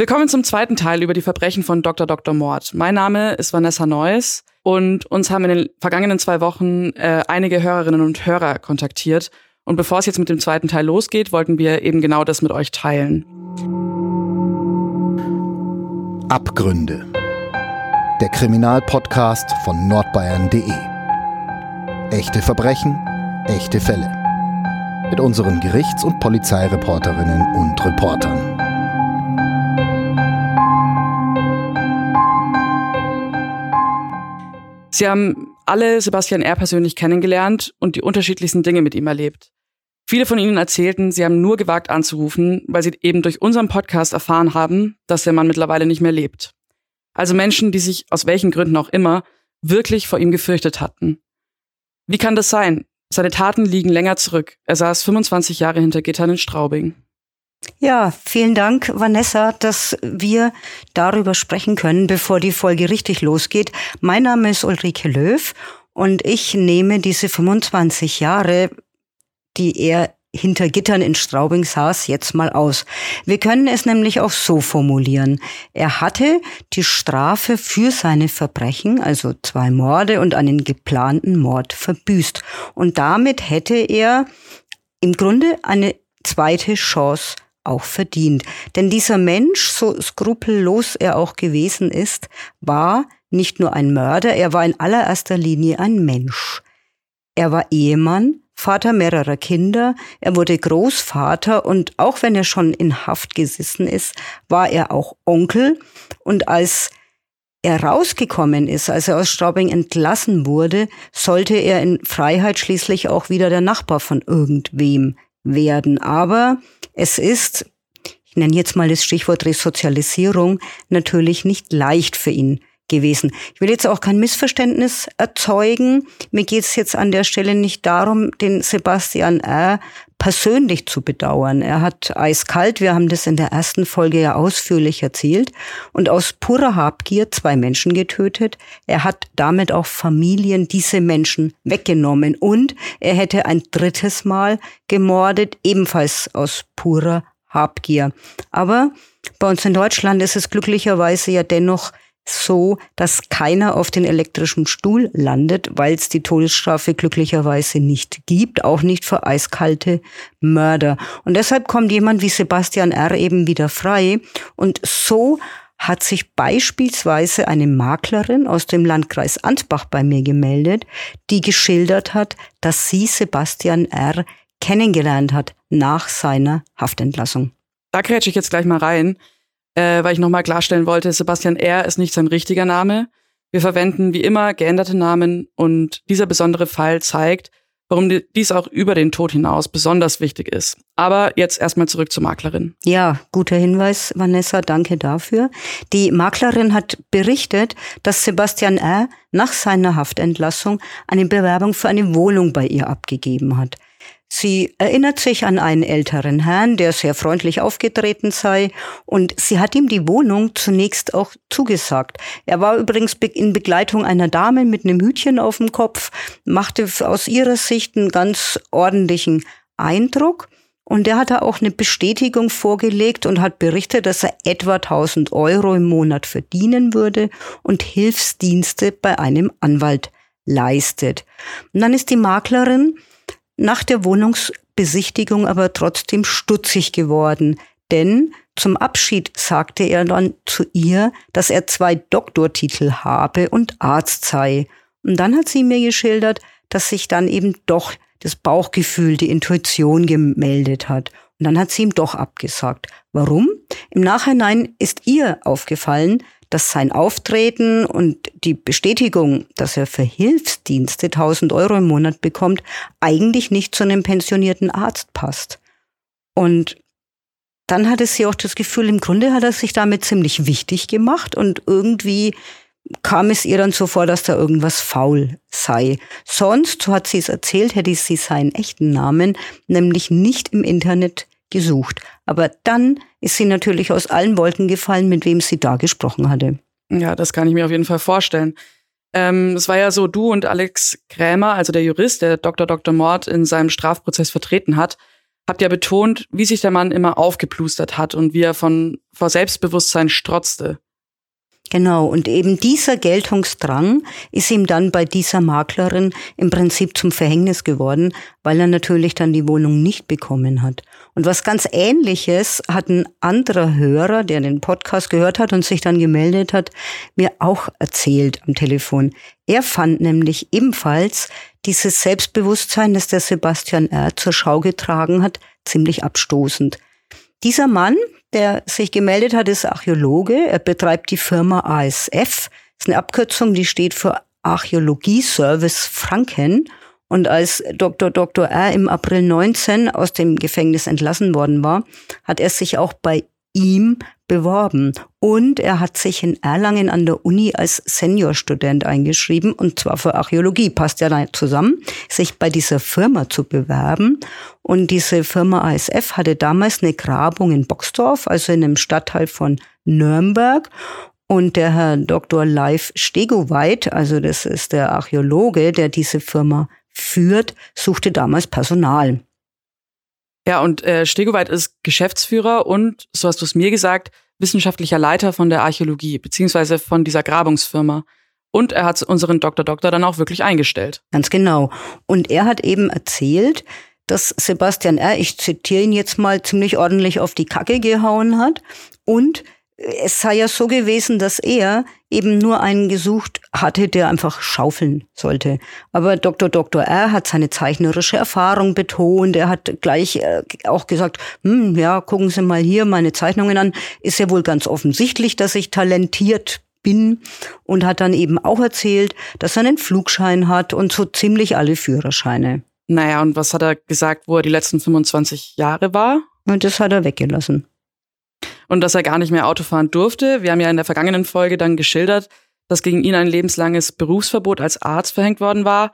Willkommen zum zweiten Teil über die Verbrechen von Dr. Dr. Mord. Mein Name ist Vanessa Neuss und uns haben in den vergangenen zwei Wochen äh, einige Hörerinnen und Hörer kontaktiert. Und bevor es jetzt mit dem zweiten Teil losgeht, wollten wir eben genau das mit euch teilen. Abgründe. Der Kriminalpodcast von nordbayern.de. Echte Verbrechen, echte Fälle. Mit unseren Gerichts- und Polizeireporterinnen und Reportern. Sie haben alle Sebastian R. persönlich kennengelernt und die unterschiedlichsten Dinge mit ihm erlebt. Viele von ihnen erzählten, sie haben nur gewagt anzurufen, weil sie eben durch unseren Podcast erfahren haben, dass der Mann mittlerweile nicht mehr lebt. Also Menschen, die sich aus welchen Gründen auch immer wirklich vor ihm gefürchtet hatten. Wie kann das sein? Seine Taten liegen länger zurück. Er saß 25 Jahre hinter Gittern in Straubing. Ja, vielen Dank, Vanessa, dass wir darüber sprechen können, bevor die Folge richtig losgeht. Mein Name ist Ulrike Löw und ich nehme diese 25 Jahre, die er hinter Gittern in Straubing saß, jetzt mal aus. Wir können es nämlich auch so formulieren. Er hatte die Strafe für seine Verbrechen, also zwei Morde und einen geplanten Mord verbüßt. Und damit hätte er im Grunde eine zweite Chance auch verdient. Denn dieser Mensch, so skrupellos er auch gewesen ist, war nicht nur ein Mörder, er war in allererster Linie ein Mensch. Er war Ehemann, Vater mehrerer Kinder, er wurde Großvater und auch wenn er schon in Haft gesessen ist, war er auch Onkel und als er rausgekommen ist, als er aus Straubing entlassen wurde, sollte er in Freiheit schließlich auch wieder der Nachbar von irgendwem werden. Aber es ist, ich nenne jetzt mal das Stichwort Resozialisierung, natürlich nicht leicht für ihn gewesen. Ich will jetzt auch kein Missverständnis erzeugen. Mir geht es jetzt an der Stelle nicht darum, den Sebastian R. persönlich zu bedauern. Er hat eiskalt, wir haben das in der ersten Folge ja ausführlich erzählt, und aus purer Habgier zwei Menschen getötet. Er hat damit auch Familien diese Menschen weggenommen und er hätte ein drittes Mal gemordet, ebenfalls aus purer Habgier. Aber bei uns in Deutschland ist es glücklicherweise ja dennoch so, dass keiner auf den elektrischen Stuhl landet, weil es die Todesstrafe glücklicherweise nicht gibt, auch nicht für eiskalte Mörder. Und deshalb kommt jemand wie Sebastian R. eben wieder frei. Und so hat sich beispielsweise eine Maklerin aus dem Landkreis Ansbach bei mir gemeldet, die geschildert hat, dass sie Sebastian R. kennengelernt hat nach seiner Haftentlassung. Da grätsche ich jetzt gleich mal rein äh, weil ich nochmal klarstellen wollte, Sebastian R. ist nicht sein richtiger Name. Wir verwenden wie immer geänderte Namen und dieser besondere Fall zeigt, warum dies auch über den Tod hinaus besonders wichtig ist. Aber jetzt erstmal zurück zur Maklerin. Ja, guter Hinweis, Vanessa, danke dafür. Die Maklerin hat berichtet, dass Sebastian R. nach seiner Haftentlassung eine Bewerbung für eine Wohnung bei ihr abgegeben hat. Sie erinnert sich an einen älteren Herrn, der sehr freundlich aufgetreten sei, und sie hat ihm die Wohnung zunächst auch zugesagt. Er war übrigens in Begleitung einer Dame mit einem Hütchen auf dem Kopf, machte aus ihrer Sicht einen ganz ordentlichen Eindruck. Und er hatte auch eine Bestätigung vorgelegt und hat berichtet, dass er etwa 1000 Euro im Monat verdienen würde und Hilfsdienste bei einem Anwalt leistet. Und dann ist die Maklerin nach der Wohnungsbesichtigung aber trotzdem stutzig geworden, denn zum Abschied sagte er dann zu ihr, dass er zwei Doktortitel habe und Arzt sei. Und dann hat sie mir geschildert, dass sich dann eben doch das Bauchgefühl, die Intuition gemeldet hat. Und dann hat sie ihm doch abgesagt. Warum? Im Nachhinein ist ihr aufgefallen, dass sein Auftreten und die Bestätigung, dass er für Hilfsdienste 1000 Euro im Monat bekommt, eigentlich nicht zu einem pensionierten Arzt passt. Und dann hatte sie auch das Gefühl, im Grunde hat er sich damit ziemlich wichtig gemacht und irgendwie kam es ihr dann so vor, dass da irgendwas faul sei. Sonst, so hat sie es erzählt, hätte sie seinen echten Namen nämlich nicht im Internet gesucht. Aber dann ist sie natürlich aus allen Wolken gefallen, mit wem sie da gesprochen hatte. Ja, das kann ich mir auf jeden Fall vorstellen. Ähm, es war ja so, du und Alex Krämer, also der Jurist, der Dr. Dr. Mord in seinem Strafprozess vertreten hat, habt ja betont, wie sich der Mann immer aufgeplustert hat und wie er von vor Selbstbewusstsein strotzte. Genau, und eben dieser Geltungsdrang ist ihm dann bei dieser Maklerin im Prinzip zum Verhängnis geworden, weil er natürlich dann die Wohnung nicht bekommen hat. Und was ganz ähnliches hat ein anderer Hörer, der den Podcast gehört hat und sich dann gemeldet hat, mir auch erzählt am Telefon. Er fand nämlich ebenfalls dieses Selbstbewusstsein, das der Sebastian R. zur Schau getragen hat, ziemlich abstoßend. Dieser Mann, der sich gemeldet hat, ist Archäologe. Er betreibt die Firma ASF. Das ist eine Abkürzung, die steht für Archäologie Service Franken. Und als Dr. Dr. R. im April 19 aus dem Gefängnis entlassen worden war, hat er sich auch bei ihm beworben. Und er hat sich in Erlangen an der Uni als Seniorstudent eingeschrieben, und zwar für Archäologie. Passt ja da zusammen, sich bei dieser Firma zu bewerben. Und diese Firma ASF hatte damals eine Grabung in Boxdorf, also in einem Stadtteil von Nürnberg. Und der Herr Dr. Leif Stegoweit, also das ist der Archäologe, der diese Firma führt, suchte damals Personal. Ja, und äh, Stegoweit ist Geschäftsführer und, so hast du es mir gesagt, wissenschaftlicher Leiter von der Archäologie, beziehungsweise von dieser Grabungsfirma. Und er hat unseren Dr. Doktor dann auch wirklich eingestellt. Ganz genau. Und er hat eben erzählt, dass Sebastian R., ich zitiere ihn jetzt mal, ziemlich ordentlich auf die Kacke gehauen hat und es sei ja so gewesen, dass er eben nur einen gesucht hatte, der einfach schaufeln sollte. Aber Dr. Dr. R. hat seine zeichnerische Erfahrung betont. Er hat gleich äh, auch gesagt, hm, ja, gucken Sie mal hier meine Zeichnungen an. Ist ja wohl ganz offensichtlich, dass ich talentiert bin und hat dann eben auch erzählt, dass er einen Flugschein hat und so ziemlich alle Führerscheine. Naja, und was hat er gesagt, wo er die letzten 25 Jahre war? Und das hat er weggelassen und dass er gar nicht mehr Auto fahren durfte. Wir haben ja in der vergangenen Folge dann geschildert, dass gegen ihn ein lebenslanges Berufsverbot als Arzt verhängt worden war,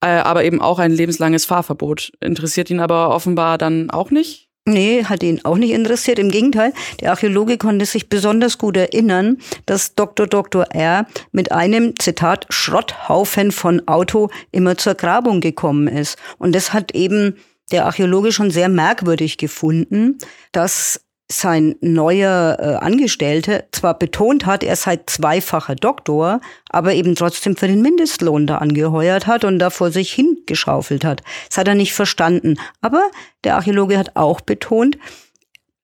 äh, aber eben auch ein lebenslanges Fahrverbot. Interessiert ihn aber offenbar dann auch nicht? Nee, hat ihn auch nicht interessiert. Im Gegenteil, der Archäologe konnte sich besonders gut erinnern, dass Dr. Dr. R. mit einem, Zitat, Schrotthaufen von Auto immer zur Grabung gekommen ist. Und das hat eben der Archäologe schon sehr merkwürdig gefunden, dass sein neuer äh, Angestellte zwar betont hat, er sei zweifacher Doktor, aber eben trotzdem für den Mindestlohn da angeheuert hat und da vor sich hingeschaufelt hat. Das hat er nicht verstanden. Aber der Archäologe hat auch betont,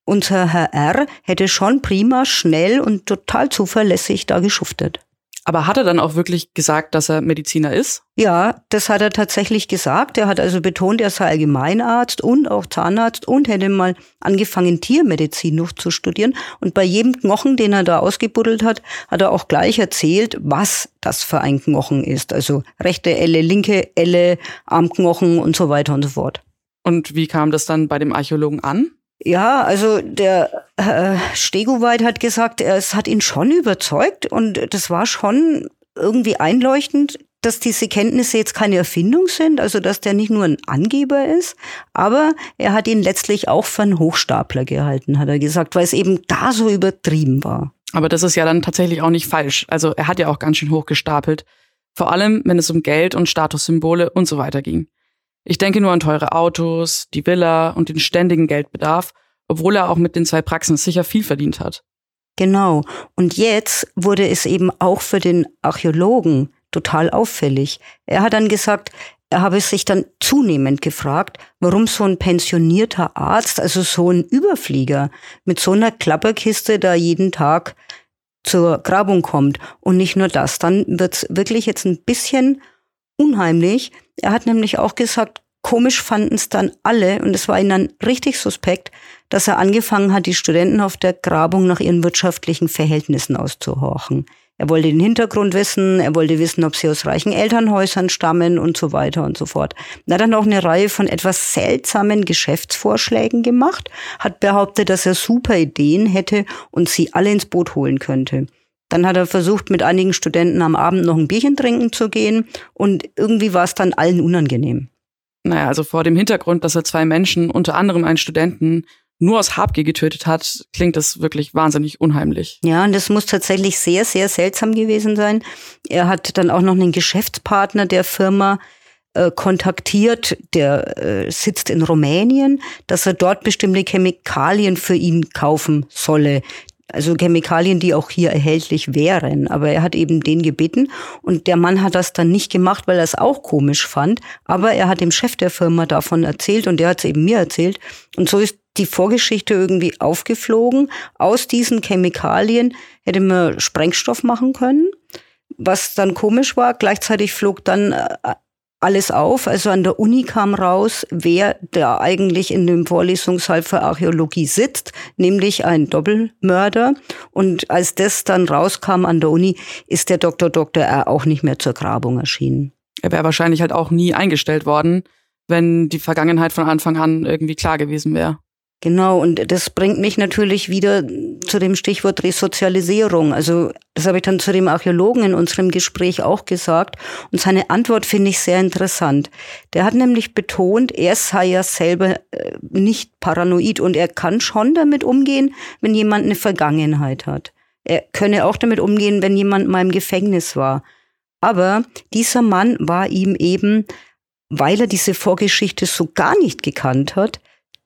unser Herr R. hätte schon prima, schnell und total zuverlässig da geschuftet. Aber hat er dann auch wirklich gesagt, dass er Mediziner ist? Ja, das hat er tatsächlich gesagt. Er hat also betont, er sei Allgemeinarzt und auch Zahnarzt und hätte mal angefangen, Tiermedizin noch zu studieren. Und bei jedem Knochen, den er da ausgebuddelt hat, hat er auch gleich erzählt, was das für ein Knochen ist. Also rechte Elle, linke Elle, Armknochen und so weiter und so fort. Und wie kam das dann bei dem Archäologen an? Ja, also der äh, Stegoweit hat gesagt, es hat ihn schon überzeugt und das war schon irgendwie einleuchtend, dass diese Kenntnisse jetzt keine Erfindung sind, also dass der nicht nur ein Angeber ist, aber er hat ihn letztlich auch für einen Hochstapler gehalten, hat er gesagt, weil es eben da so übertrieben war. Aber das ist ja dann tatsächlich auch nicht falsch. Also er hat ja auch ganz schön hochgestapelt. Vor allem, wenn es um Geld und Statussymbole und so weiter ging. Ich denke nur an teure Autos, die Villa und den ständigen Geldbedarf, obwohl er auch mit den zwei Praxen sicher viel verdient hat. Genau. Und jetzt wurde es eben auch für den Archäologen total auffällig. Er hat dann gesagt, er habe sich dann zunehmend gefragt, warum so ein pensionierter Arzt, also so ein Überflieger, mit so einer Klapperkiste da jeden Tag zur Grabung kommt. Und nicht nur das, dann wird's wirklich jetzt ein bisschen unheimlich. Er hat nämlich auch gesagt, komisch fanden es dann alle und es war ihnen dann richtig suspekt, dass er angefangen hat, die Studenten auf der Grabung nach ihren wirtschaftlichen Verhältnissen auszuhorchen. Er wollte den Hintergrund wissen, er wollte wissen, ob sie aus reichen Elternhäusern stammen und so weiter und so fort. Er hat dann auch eine Reihe von etwas seltsamen Geschäftsvorschlägen gemacht, hat behauptet, dass er super Ideen hätte und sie alle ins Boot holen könnte. Dann hat er versucht, mit einigen Studenten am Abend noch ein Bierchen trinken zu gehen und irgendwie war es dann allen unangenehm. Naja, also vor dem Hintergrund, dass er zwei Menschen, unter anderem einen Studenten, nur aus Habgier getötet hat, klingt das wirklich wahnsinnig unheimlich. Ja, und das muss tatsächlich sehr, sehr seltsam gewesen sein. Er hat dann auch noch einen Geschäftspartner der Firma, äh, kontaktiert, der äh, sitzt in Rumänien, dass er dort bestimmte Chemikalien für ihn kaufen solle. Also Chemikalien, die auch hier erhältlich wären. Aber er hat eben den gebeten und der Mann hat das dann nicht gemacht, weil er es auch komisch fand. Aber er hat dem Chef der Firma davon erzählt und der hat es eben mir erzählt. Und so ist die Vorgeschichte irgendwie aufgeflogen. Aus diesen Chemikalien hätte man Sprengstoff machen können. Was dann komisch war, gleichzeitig flog dann äh, alles auf. Also an der Uni kam raus, wer da eigentlich in dem Vorlesungssaal für Archäologie sitzt, nämlich ein Doppelmörder. Und als das dann rauskam an der Uni, ist der Dr. Dr. R. auch nicht mehr zur Grabung erschienen. Er wäre wahrscheinlich halt auch nie eingestellt worden, wenn die Vergangenheit von Anfang an irgendwie klar gewesen wäre. Genau, und das bringt mich natürlich wieder zu dem Stichwort Resozialisierung. Also das habe ich dann zu dem Archäologen in unserem Gespräch auch gesagt. Und seine Antwort finde ich sehr interessant. Der hat nämlich betont, er sei ja selber äh, nicht paranoid und er kann schon damit umgehen, wenn jemand eine Vergangenheit hat. Er könne auch damit umgehen, wenn jemand mal im Gefängnis war. Aber dieser Mann war ihm eben, weil er diese Vorgeschichte so gar nicht gekannt hat,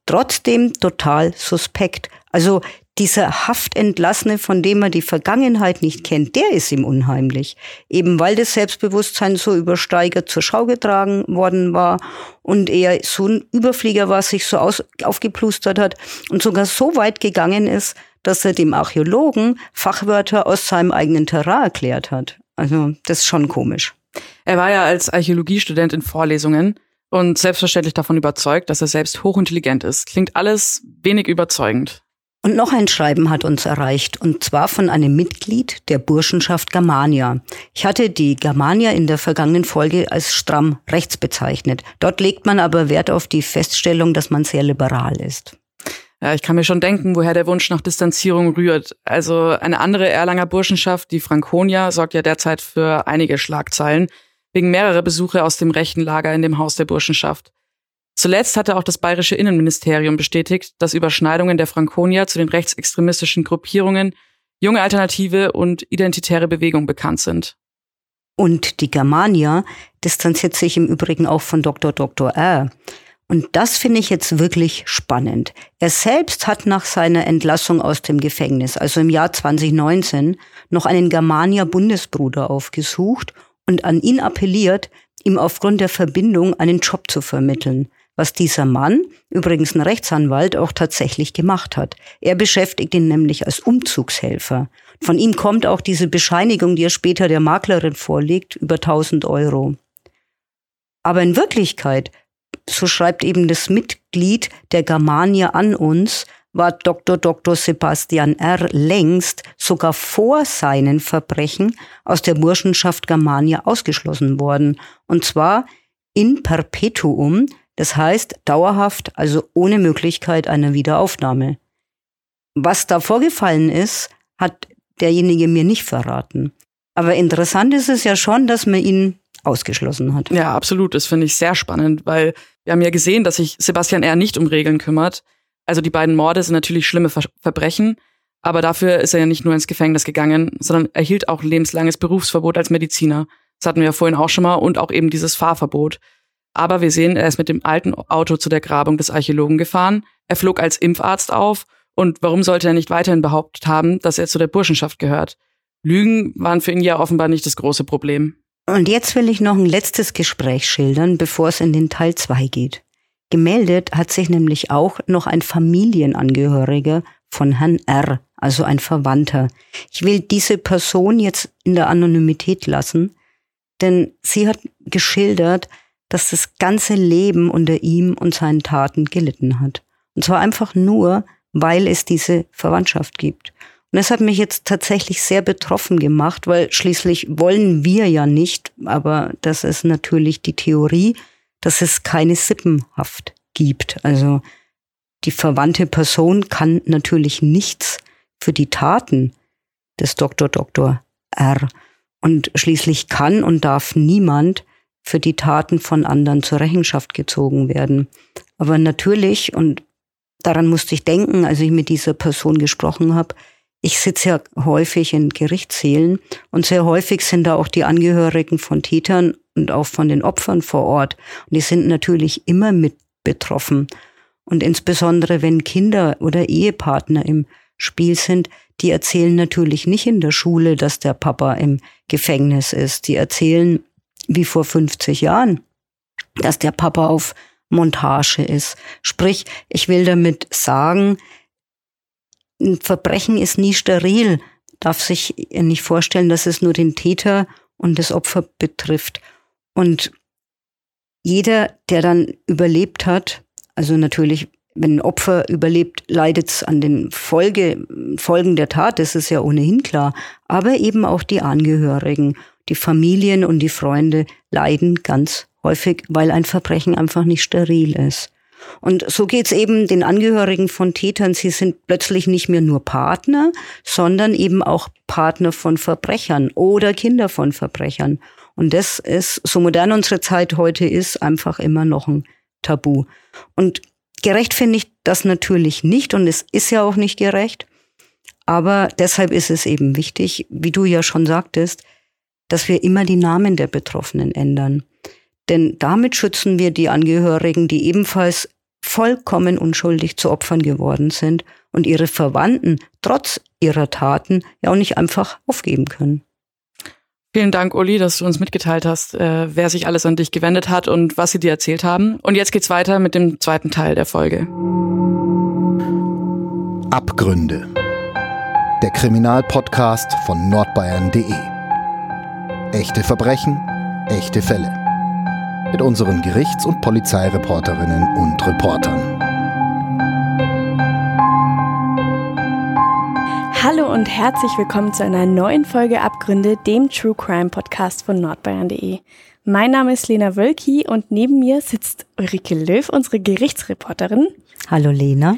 trotzdem total suspekt. Also dieser Haftentlassene, von dem er die Vergangenheit nicht kennt, der ist ihm unheimlich. Eben weil das Selbstbewusstsein so übersteigert zur Schau getragen worden war und er so ein Überflieger war, sich so aus, aufgeplustert hat und sogar so weit gegangen ist, dass er dem Archäologen Fachwörter aus seinem eigenen Terrain erklärt hat. Also das ist schon komisch. Er war ja als Archäologiestudent in Vorlesungen und selbstverständlich davon überzeugt, dass er selbst hochintelligent ist. Klingt alles wenig überzeugend. Und noch ein Schreiben hat uns erreicht, und zwar von einem Mitglied der Burschenschaft Germania. Ich hatte die Germania in der vergangenen Folge als stramm rechts bezeichnet. Dort legt man aber Wert auf die Feststellung, dass man sehr liberal ist. Ja, ich kann mir schon denken, woher der Wunsch nach Distanzierung rührt. Also eine andere Erlanger Burschenschaft, die Franconia, sorgt ja derzeit für einige Schlagzeilen wegen mehrerer Besuche aus dem rechten Lager in dem Haus der Burschenschaft. Zuletzt hatte auch das bayerische Innenministerium bestätigt, dass Überschneidungen der Frankonia zu den rechtsextremistischen Gruppierungen Junge Alternative und Identitäre Bewegung bekannt sind. Und die Germania distanziert sich im Übrigen auch von Dr. Dr. R. Und das finde ich jetzt wirklich spannend. Er selbst hat nach seiner Entlassung aus dem Gefängnis, also im Jahr 2019, noch einen Germania Bundesbruder aufgesucht und an ihn appelliert, ihm aufgrund der Verbindung einen Job zu vermitteln, was dieser Mann, übrigens ein Rechtsanwalt, auch tatsächlich gemacht hat. Er beschäftigt ihn nämlich als Umzugshelfer. Von ihm kommt auch diese Bescheinigung, die er später der Maklerin vorlegt, über 1000 Euro. Aber in Wirklichkeit, so schreibt eben das Mitglied der Germania an uns, war Dr. Dr. Sebastian R. längst sogar vor seinen Verbrechen aus der Burschenschaft Germania ausgeschlossen worden. Und zwar in perpetuum, das heißt dauerhaft, also ohne Möglichkeit einer Wiederaufnahme. Was da vorgefallen ist, hat derjenige mir nicht verraten. Aber interessant ist es ja schon, dass man ihn ausgeschlossen hat. Ja, absolut. Das finde ich sehr spannend, weil wir haben ja gesehen, dass sich Sebastian R. nicht um Regeln kümmert. Also die beiden Morde sind natürlich schlimme Ver Verbrechen, aber dafür ist er ja nicht nur ins Gefängnis gegangen, sondern erhielt auch lebenslanges Berufsverbot als Mediziner. Das hatten wir ja vorhin auch schon mal und auch eben dieses Fahrverbot. Aber wir sehen, er ist mit dem alten Auto zu der Grabung des Archäologen gefahren. Er flog als Impfarzt auf. Und warum sollte er nicht weiterhin behauptet haben, dass er zu der Burschenschaft gehört? Lügen waren für ihn ja offenbar nicht das große Problem. Und jetzt will ich noch ein letztes Gespräch schildern, bevor es in den Teil 2 geht. Gemeldet hat sich nämlich auch noch ein Familienangehöriger von Herrn R., also ein Verwandter. Ich will diese Person jetzt in der Anonymität lassen, denn sie hat geschildert, dass das ganze Leben unter ihm und seinen Taten gelitten hat. Und zwar einfach nur, weil es diese Verwandtschaft gibt. Und das hat mich jetzt tatsächlich sehr betroffen gemacht, weil schließlich wollen wir ja nicht, aber das ist natürlich die Theorie, dass es keine Sippenhaft gibt. Also die verwandte Person kann natürlich nichts für die Taten des Dr. Dr. R. Und schließlich kann und darf niemand für die Taten von anderen zur Rechenschaft gezogen werden. Aber natürlich, und daran musste ich denken, als ich mit dieser Person gesprochen habe, ich sitze ja häufig in Gerichtssälen und sehr häufig sind da auch die Angehörigen von Tätern und auch von den Opfern vor Ort. Und die sind natürlich immer mit betroffen. Und insbesondere wenn Kinder oder Ehepartner im Spiel sind, die erzählen natürlich nicht in der Schule, dass der Papa im Gefängnis ist. Die erzählen wie vor 50 Jahren, dass der Papa auf Montage ist. Sprich, ich will damit sagen, ein Verbrechen ist nie steril, darf sich nicht vorstellen, dass es nur den Täter und das Opfer betrifft. Und jeder, der dann überlebt hat, also natürlich, wenn ein Opfer überlebt, leidet es an den Folge, Folgen der Tat, das ist ja ohnehin klar. Aber eben auch die Angehörigen, die Familien und die Freunde leiden ganz häufig, weil ein Verbrechen einfach nicht steril ist. Und so geht's eben den Angehörigen von Tätern. Sie sind plötzlich nicht mehr nur Partner, sondern eben auch Partner von Verbrechern oder Kinder von Verbrechern. Und das ist, so modern unsere Zeit heute ist, einfach immer noch ein Tabu. Und gerecht finde ich das natürlich nicht und es ist ja auch nicht gerecht. Aber deshalb ist es eben wichtig, wie du ja schon sagtest, dass wir immer die Namen der Betroffenen ändern. Denn damit schützen wir die Angehörigen, die ebenfalls vollkommen unschuldig zu Opfern geworden sind und ihre Verwandten trotz ihrer Taten ja auch nicht einfach aufgeben können. Vielen Dank, Uli, dass du uns mitgeteilt hast, äh, wer sich alles an dich gewendet hat und was sie dir erzählt haben. Und jetzt geht's weiter mit dem zweiten Teil der Folge. Abgründe. Der Kriminalpodcast von nordbayern.de. Echte Verbrechen, echte Fälle mit unseren Gerichts- und Polizeireporterinnen und Reportern. Und herzlich willkommen zu einer neuen Folge Abgründe, dem True Crime Podcast von nordbayern.de. Mein Name ist Lena Wölki und neben mir sitzt Ulrike Löw, unsere Gerichtsreporterin. Hallo Lena.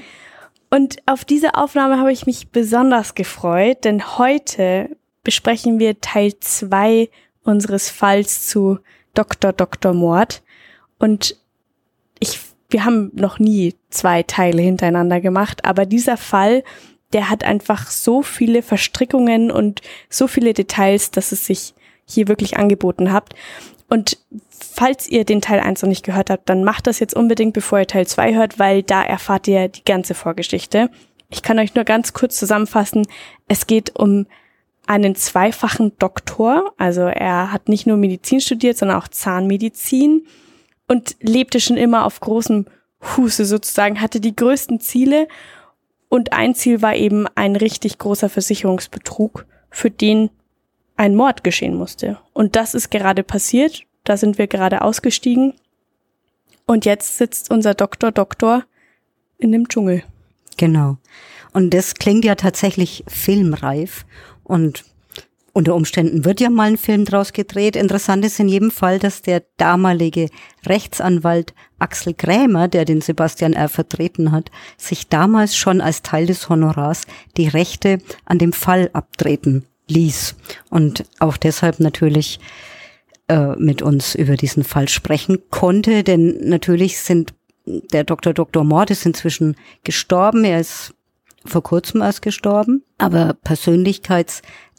Und auf diese Aufnahme habe ich mich besonders gefreut, denn heute besprechen wir Teil zwei unseres Falls zu Dr. Dr. Mord. Und ich, wir haben noch nie zwei Teile hintereinander gemacht, aber dieser Fall, der hat einfach so viele Verstrickungen und so viele Details, dass es sich hier wirklich angeboten hat. Und falls ihr den Teil 1 noch nicht gehört habt, dann macht das jetzt unbedingt, bevor ihr Teil 2 hört, weil da erfahrt ihr die ganze Vorgeschichte. Ich kann euch nur ganz kurz zusammenfassen. Es geht um einen zweifachen Doktor. Also er hat nicht nur Medizin studiert, sondern auch Zahnmedizin und lebte schon immer auf großem Fuße sozusagen, hatte die größten Ziele und ein Ziel war eben ein richtig großer Versicherungsbetrug, für den ein Mord geschehen musste. Und das ist gerade passiert. Da sind wir gerade ausgestiegen. Und jetzt sitzt unser Doktor Doktor in dem Dschungel. Genau. Und das klingt ja tatsächlich filmreif. Und unter Umständen wird ja mal ein Film draus gedreht. Interessant ist in jedem Fall, dass der damalige Rechtsanwalt Axel Krämer, der den Sebastian R. vertreten hat, sich damals schon als Teil des Honorars die Rechte an dem Fall abtreten ließ. Und auch deshalb natürlich äh, mit uns über diesen Fall sprechen konnte, denn natürlich sind der Dr. Dr. Mord ist inzwischen gestorben. Er ist vor kurzem erst gestorben, aber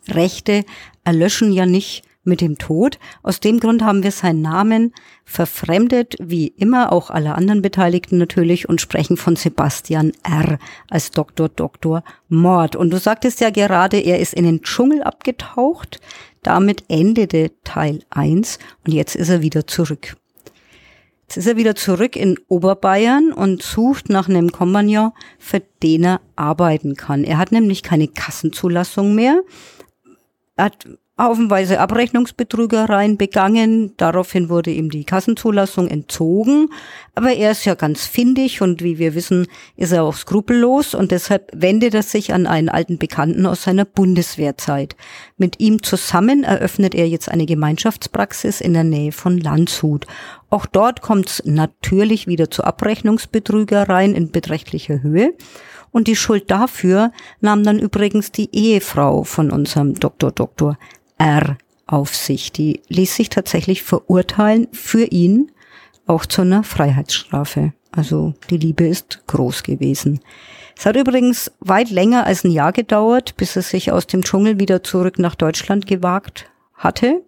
Persönlichkeitsrechte erlöschen ja nicht mit dem Tod. Aus dem Grund haben wir seinen Namen verfremdet, wie immer auch alle anderen Beteiligten natürlich, und sprechen von Sebastian R. als Dr. Dr. Mord. Und du sagtest ja gerade, er ist in den Dschungel abgetaucht. Damit endete Teil 1 und jetzt ist er wieder zurück. Jetzt ist er wieder zurück in Oberbayern und sucht nach einem Kompagnon, für den er arbeiten kann. Er hat nämlich keine Kassenzulassung mehr. Hat haufenweise Abrechnungsbetrügereien begangen. Daraufhin wurde ihm die Kassenzulassung entzogen. Aber er ist ja ganz findig und wie wir wissen, ist er auch skrupellos und deshalb wendet er sich an einen alten Bekannten aus seiner Bundeswehrzeit. Mit ihm zusammen eröffnet er jetzt eine Gemeinschaftspraxis in der Nähe von Landshut. Auch dort kommt es natürlich wieder zu Abrechnungsbetrügereien in beträchtlicher Höhe. Und die Schuld dafür nahm dann übrigens die Ehefrau von unserem Dr. Dr. R auf sich. Die ließ sich tatsächlich verurteilen für ihn auch zu einer Freiheitsstrafe. Also die Liebe ist groß gewesen. Es hat übrigens weit länger als ein Jahr gedauert, bis er sich aus dem Dschungel wieder zurück nach Deutschland gewagt hatte.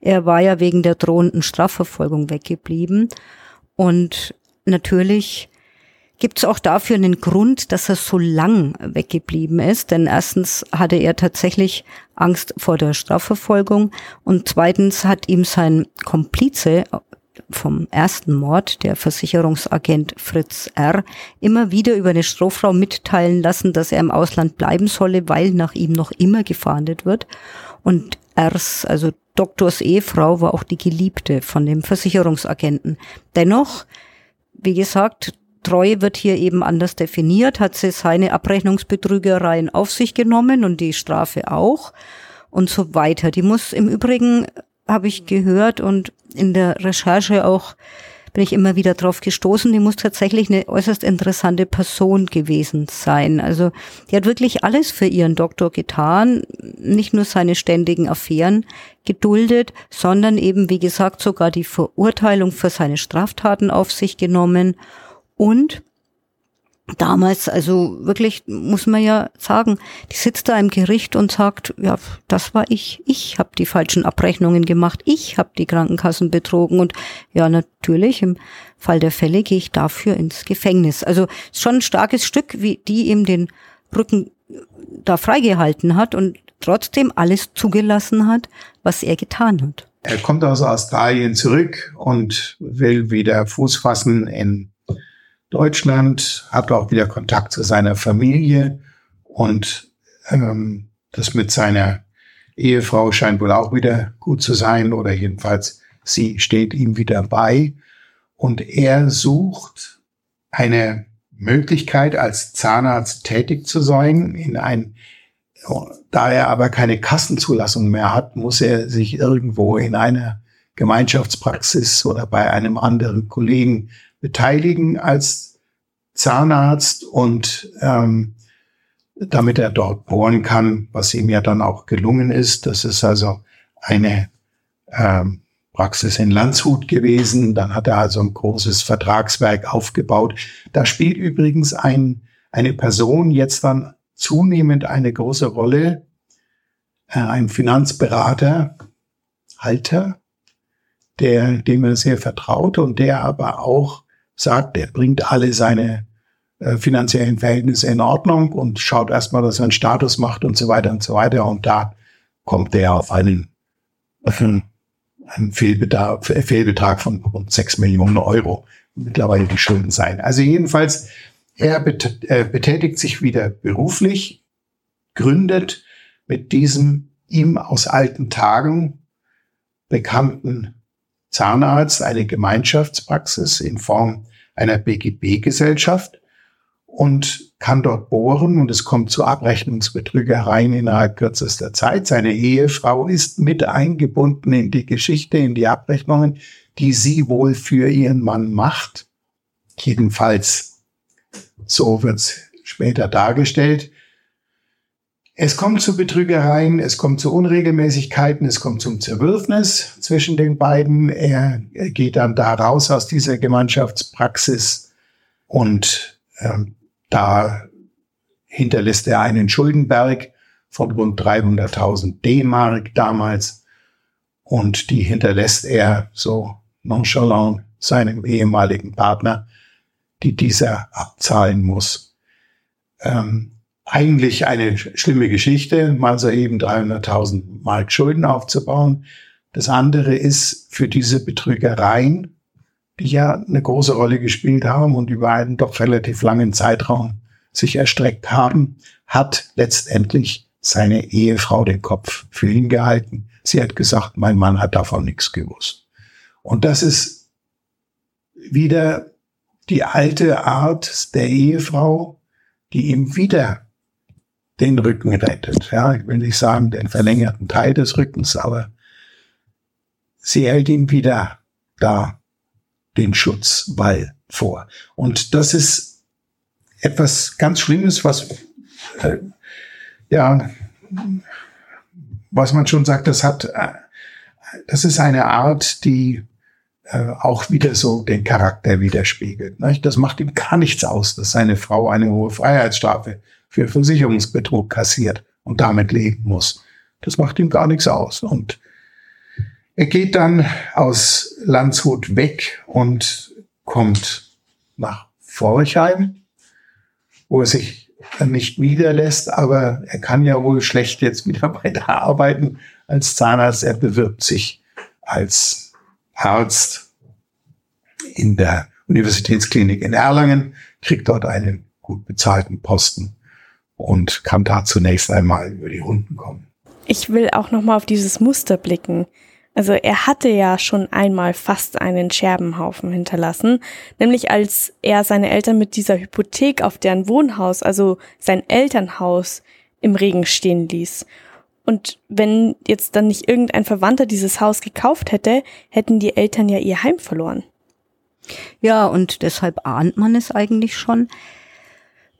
Er war ja wegen der drohenden Strafverfolgung weggeblieben. Und natürlich gibt es auch dafür einen Grund, dass er so lang weggeblieben ist. Denn erstens hatte er tatsächlich Angst vor der Strafverfolgung und zweitens hat ihm sein Komplize vom ersten Mord, der Versicherungsagent Fritz R., immer wieder über eine Strohfrau mitteilen lassen, dass er im Ausland bleiben solle, weil nach ihm noch immer gefahndet wird. Und Rs, also Doktors Ehefrau, war auch die Geliebte von dem Versicherungsagenten. Dennoch, wie gesagt, Treue wird hier eben anders definiert, hat sie seine Abrechnungsbetrügereien auf sich genommen und die Strafe auch und so weiter. Die muss im Übrigen, habe ich gehört und in der Recherche auch bin ich immer wieder drauf gestoßen, die muss tatsächlich eine äußerst interessante Person gewesen sein. Also die hat wirklich alles für ihren Doktor getan, nicht nur seine ständigen Affären geduldet, sondern eben, wie gesagt, sogar die Verurteilung für seine Straftaten auf sich genommen und damals, also wirklich, muss man ja sagen, die sitzt da im Gericht und sagt, ja, das war ich. Ich habe die falschen Abrechnungen gemacht. Ich habe die Krankenkassen betrogen. Und ja, natürlich, im Fall der Fälle gehe ich dafür ins Gefängnis. Also schon ein starkes Stück, wie die ihm den Rücken da freigehalten hat und trotzdem alles zugelassen hat, was er getan hat. Er kommt aus Australien zurück und will wieder Fuß fassen in Deutschland, hat auch wieder Kontakt zu seiner Familie und ähm, das mit seiner Ehefrau scheint wohl auch wieder gut zu sein oder jedenfalls sie steht ihm wieder bei. Und er sucht eine Möglichkeit als Zahnarzt tätig zu sein. In ein da er aber keine Kassenzulassung mehr hat, muss er sich irgendwo in einer Gemeinschaftspraxis oder bei einem anderen Kollegen beteiligen als Zahnarzt und ähm, damit er dort bohren kann, was ihm ja dann auch gelungen ist. Das ist also eine ähm, Praxis in Landshut gewesen. Dann hat er also ein großes Vertragswerk aufgebaut. Da spielt übrigens ein, eine Person jetzt dann zunehmend eine große Rolle, äh, ein Finanzberater, Halter, der, dem er sehr vertraut und der aber auch sagt, er bringt alle seine äh, finanziellen Verhältnisse in Ordnung und schaut erstmal, dass er einen Status macht und so weiter und so weiter. Und da kommt er auf einen, auf einen, einen Fehlbetrag, von rund sechs Millionen Euro mittlerweile die Schulden sein. Also jedenfalls, er betätigt sich wieder beruflich, gründet mit diesem ihm aus alten Tagen bekannten Zahnarzt eine Gemeinschaftspraxis in Form einer BGB-Gesellschaft und kann dort bohren und es kommt zu Abrechnungsbetrügereien innerhalb kürzester Zeit. Seine Ehefrau ist mit eingebunden in die Geschichte, in die Abrechnungen, die sie wohl für ihren Mann macht. Jedenfalls, so wird es später dargestellt. Es kommt zu Betrügereien, es kommt zu Unregelmäßigkeiten, es kommt zum Zerwürfnis zwischen den beiden. Er geht dann da raus aus dieser Gemeinschaftspraxis und ähm, da hinterlässt er einen Schuldenberg von rund 300.000 D-Mark damals und die hinterlässt er so nonchalant seinem ehemaligen Partner, die dieser abzahlen muss. Ähm, eigentlich eine schlimme Geschichte, mal so eben 300.000 Mark Schulden aufzubauen. Das andere ist für diese Betrügereien, die ja eine große Rolle gespielt haben und über einen doch relativ langen Zeitraum sich erstreckt haben, hat letztendlich seine Ehefrau den Kopf für ihn gehalten. Sie hat gesagt, mein Mann hat davon nichts gewusst. Und das ist wieder die alte Art der Ehefrau, die ihm wieder den Rücken rettet. Ja, ich will nicht sagen den verlängerten Teil des Rückens, aber sie hält ihm wieder da den Schutzwall vor. Und das ist etwas ganz Schlimmes, was äh, ja, was man schon sagt, das hat, äh, das ist eine Art, die äh, auch wieder so den Charakter widerspiegelt. Nicht? Das macht ihm gar nichts aus, dass seine Frau eine hohe Freiheitsstrafe für Versicherungsbetrug kassiert und damit leben muss. Das macht ihm gar nichts aus. Und Er geht dann aus Landshut weg und kommt nach Forchheim, wo er sich nicht niederlässt, aber er kann ja wohl schlecht jetzt wieder weiter arbeiten als Zahnarzt. Er bewirbt sich als Arzt in der Universitätsklinik in Erlangen, kriegt dort einen gut bezahlten Posten und kann da zunächst einmal über die Runden kommen. Ich will auch noch mal auf dieses Muster blicken. Also er hatte ja schon einmal fast einen Scherbenhaufen hinterlassen, nämlich als er seine Eltern mit dieser Hypothek auf deren Wohnhaus, also sein Elternhaus, im Regen stehen ließ. Und wenn jetzt dann nicht irgendein Verwandter dieses Haus gekauft hätte, hätten die Eltern ja ihr Heim verloren. Ja, und deshalb ahnt man es eigentlich schon.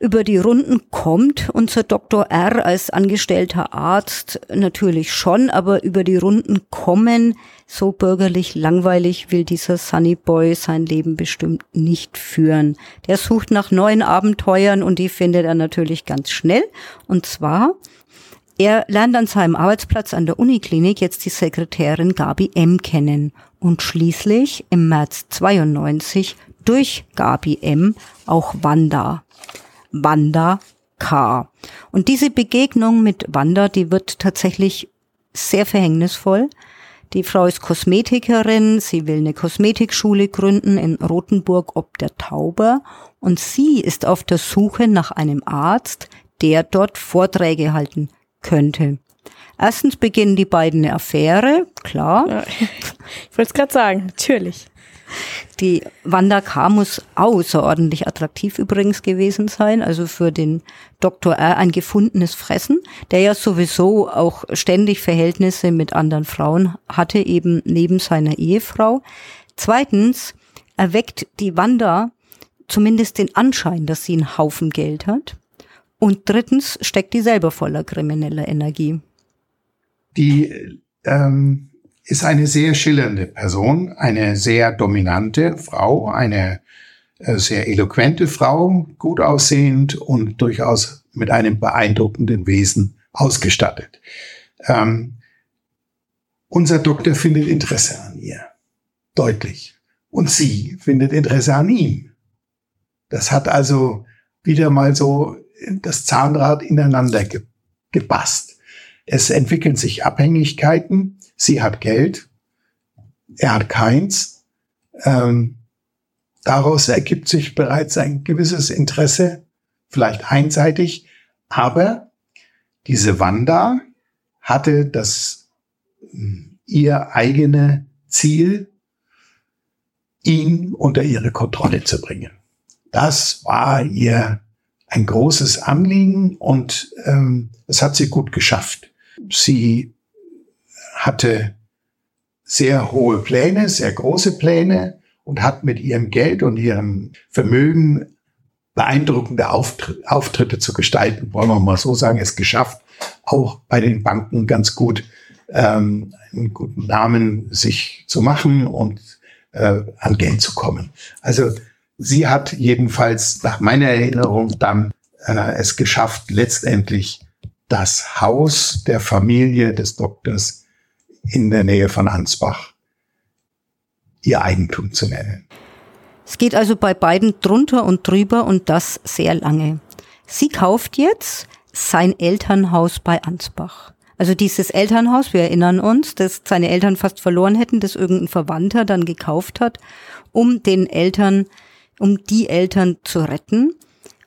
Über die Runden kommt unser Dr. R als angestellter Arzt natürlich schon, aber über die Runden kommen, so bürgerlich langweilig will dieser Sunny Boy sein Leben bestimmt nicht führen. Der sucht nach neuen Abenteuern und die findet er natürlich ganz schnell. Und zwar, er lernt an seinem Arbeitsplatz an der Uniklinik jetzt die Sekretärin Gabi M kennen und schließlich im März 92 durch Gabi M auch Wanda. Wanda K. Und diese Begegnung mit Wanda, die wird tatsächlich sehr verhängnisvoll. Die Frau ist Kosmetikerin, sie will eine Kosmetikschule gründen in Rothenburg ob der Tauber und sie ist auf der Suche nach einem Arzt, der dort Vorträge halten könnte. Erstens beginnen die beiden eine Affäre, klar. Ja, ich wollte es gerade sagen, natürlich. Die Wanda K. muss außerordentlich attraktiv übrigens gewesen sein, also für den Dr. R. ein gefundenes Fressen, der ja sowieso auch ständig Verhältnisse mit anderen Frauen hatte, eben neben seiner Ehefrau. Zweitens erweckt die Wanda zumindest den Anschein, dass sie einen Haufen Geld hat. Und drittens steckt die selber voller krimineller Energie. Die ähm ist eine sehr schillernde Person, eine sehr dominante Frau, eine äh, sehr eloquente Frau, gut aussehend und durchaus mit einem beeindruckenden Wesen ausgestattet. Ähm, unser Doktor findet Interesse an ihr. Deutlich. Und sie findet Interesse an ihm. Das hat also wieder mal so das Zahnrad ineinander ge gepasst. Es entwickeln sich Abhängigkeiten Sie hat Geld, er hat keins. Ähm, daraus ergibt sich bereits ein gewisses Interesse, vielleicht einseitig, aber diese Wanda hatte das hm, ihr eigene Ziel, ihn unter ihre Kontrolle zu bringen. Das war ihr ein großes Anliegen und ähm, es hat sie gut geschafft. Sie hatte sehr hohe Pläne, sehr große Pläne und hat mit ihrem Geld und ihrem Vermögen beeindruckende Auftritte zu gestalten, wollen wir mal so sagen, es geschafft, auch bei den Banken ganz gut ähm, einen guten Namen sich zu machen und äh, an Geld zu kommen. Also sie hat jedenfalls nach meiner Erinnerung dann äh, es geschafft, letztendlich das Haus der Familie des Doktors in der Nähe von Ansbach ihr Eigentum zu nennen. Es geht also bei beiden drunter und drüber und das sehr lange. Sie kauft jetzt sein Elternhaus bei Ansbach. Also dieses Elternhaus, wir erinnern uns, das seine Eltern fast verloren hätten, das irgendein Verwandter dann gekauft hat, um den Eltern, um die Eltern zu retten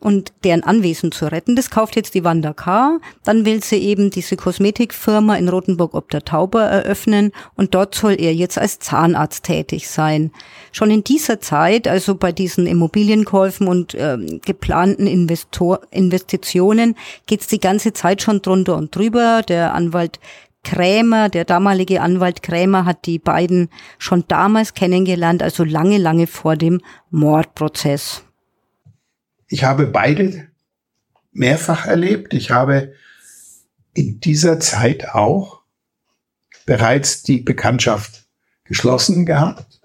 und deren Anwesen zu retten. Das kauft jetzt die Wanda K. Dann will sie eben diese Kosmetikfirma in Rothenburg ob der Tauber eröffnen und dort soll er jetzt als Zahnarzt tätig sein. Schon in dieser Zeit, also bei diesen Immobilienkäufen und äh, geplanten Investor Investitionen, geht's die ganze Zeit schon drunter und drüber. Der Anwalt Krämer, der damalige Anwalt Krämer hat die beiden schon damals kennengelernt, also lange, lange vor dem Mordprozess. Ich habe beide mehrfach erlebt. Ich habe in dieser Zeit auch bereits die Bekanntschaft geschlossen gehabt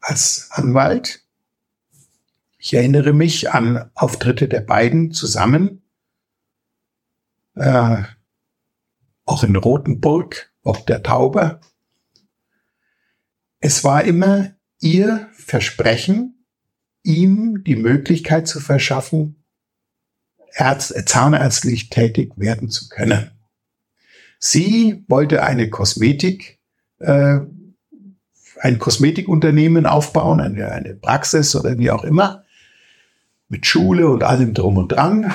als Anwalt. Ich erinnere mich an Auftritte der beiden zusammen, äh, auch in Rothenburg, ob der Tauber. es war immer ihr Versprechen, ihm die Möglichkeit zu verschaffen, Ärzt, zahnärztlich tätig werden zu können. Sie wollte eine Kosmetik, äh, ein Kosmetikunternehmen aufbauen, eine, eine Praxis oder wie auch immer, mit Schule und allem drum und dran,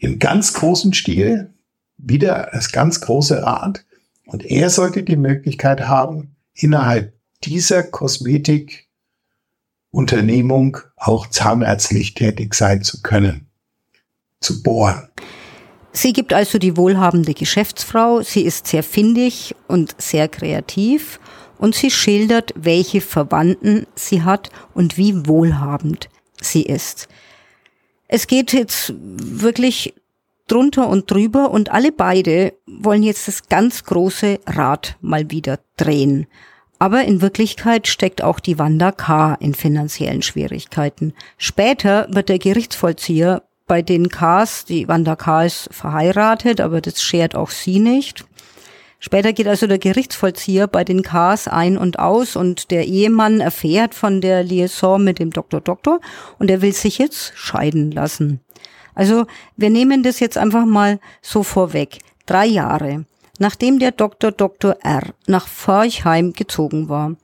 im ganz großen Stil, wieder das ganz große Rad. Und er sollte die Möglichkeit haben, innerhalb dieser Kosmetikunternehmung auch zahnärztlich tätig sein zu können, zu bohren. Sie gibt also die wohlhabende Geschäftsfrau, sie ist sehr findig und sehr kreativ und sie schildert, welche Verwandten sie hat und wie wohlhabend sie ist. Es geht jetzt wirklich drunter und drüber und alle beide wollen jetzt das ganz große Rad mal wieder drehen. Aber in Wirklichkeit steckt auch die Wanda K. in finanziellen Schwierigkeiten. Später wird der Gerichtsvollzieher bei den Ks, die Wanda K. ist verheiratet, aber das schert auch sie nicht. Später geht also der Gerichtsvollzieher bei den Ks ein und aus und der Ehemann erfährt von der Liaison mit dem Doktor Doktor und er will sich jetzt scheiden lassen. Also wir nehmen das jetzt einfach mal so vorweg. Drei Jahre, nachdem der Dr. Dr. R. nach Forchheim gezogen war,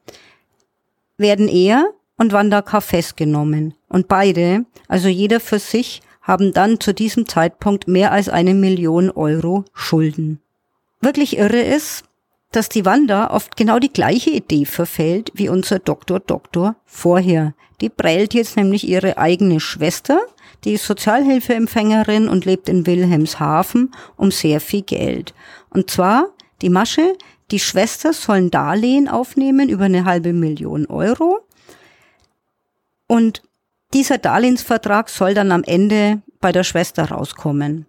werden er und Wanda K. festgenommen. Und beide, also jeder für sich, haben dann zu diesem Zeitpunkt mehr als eine Million Euro Schulden. Wirklich irre ist, dass die Wanda oft genau die gleiche Idee verfällt wie unser Doktor Doktor vorher. Die prellt jetzt nämlich ihre eigene Schwester, die ist Sozialhilfeempfängerin und lebt in Wilhelmshaven um sehr viel Geld. Und zwar die Masche, die Schwester sollen Darlehen aufnehmen über eine halbe Million Euro. Und dieser Darlehensvertrag soll dann am Ende bei der Schwester rauskommen.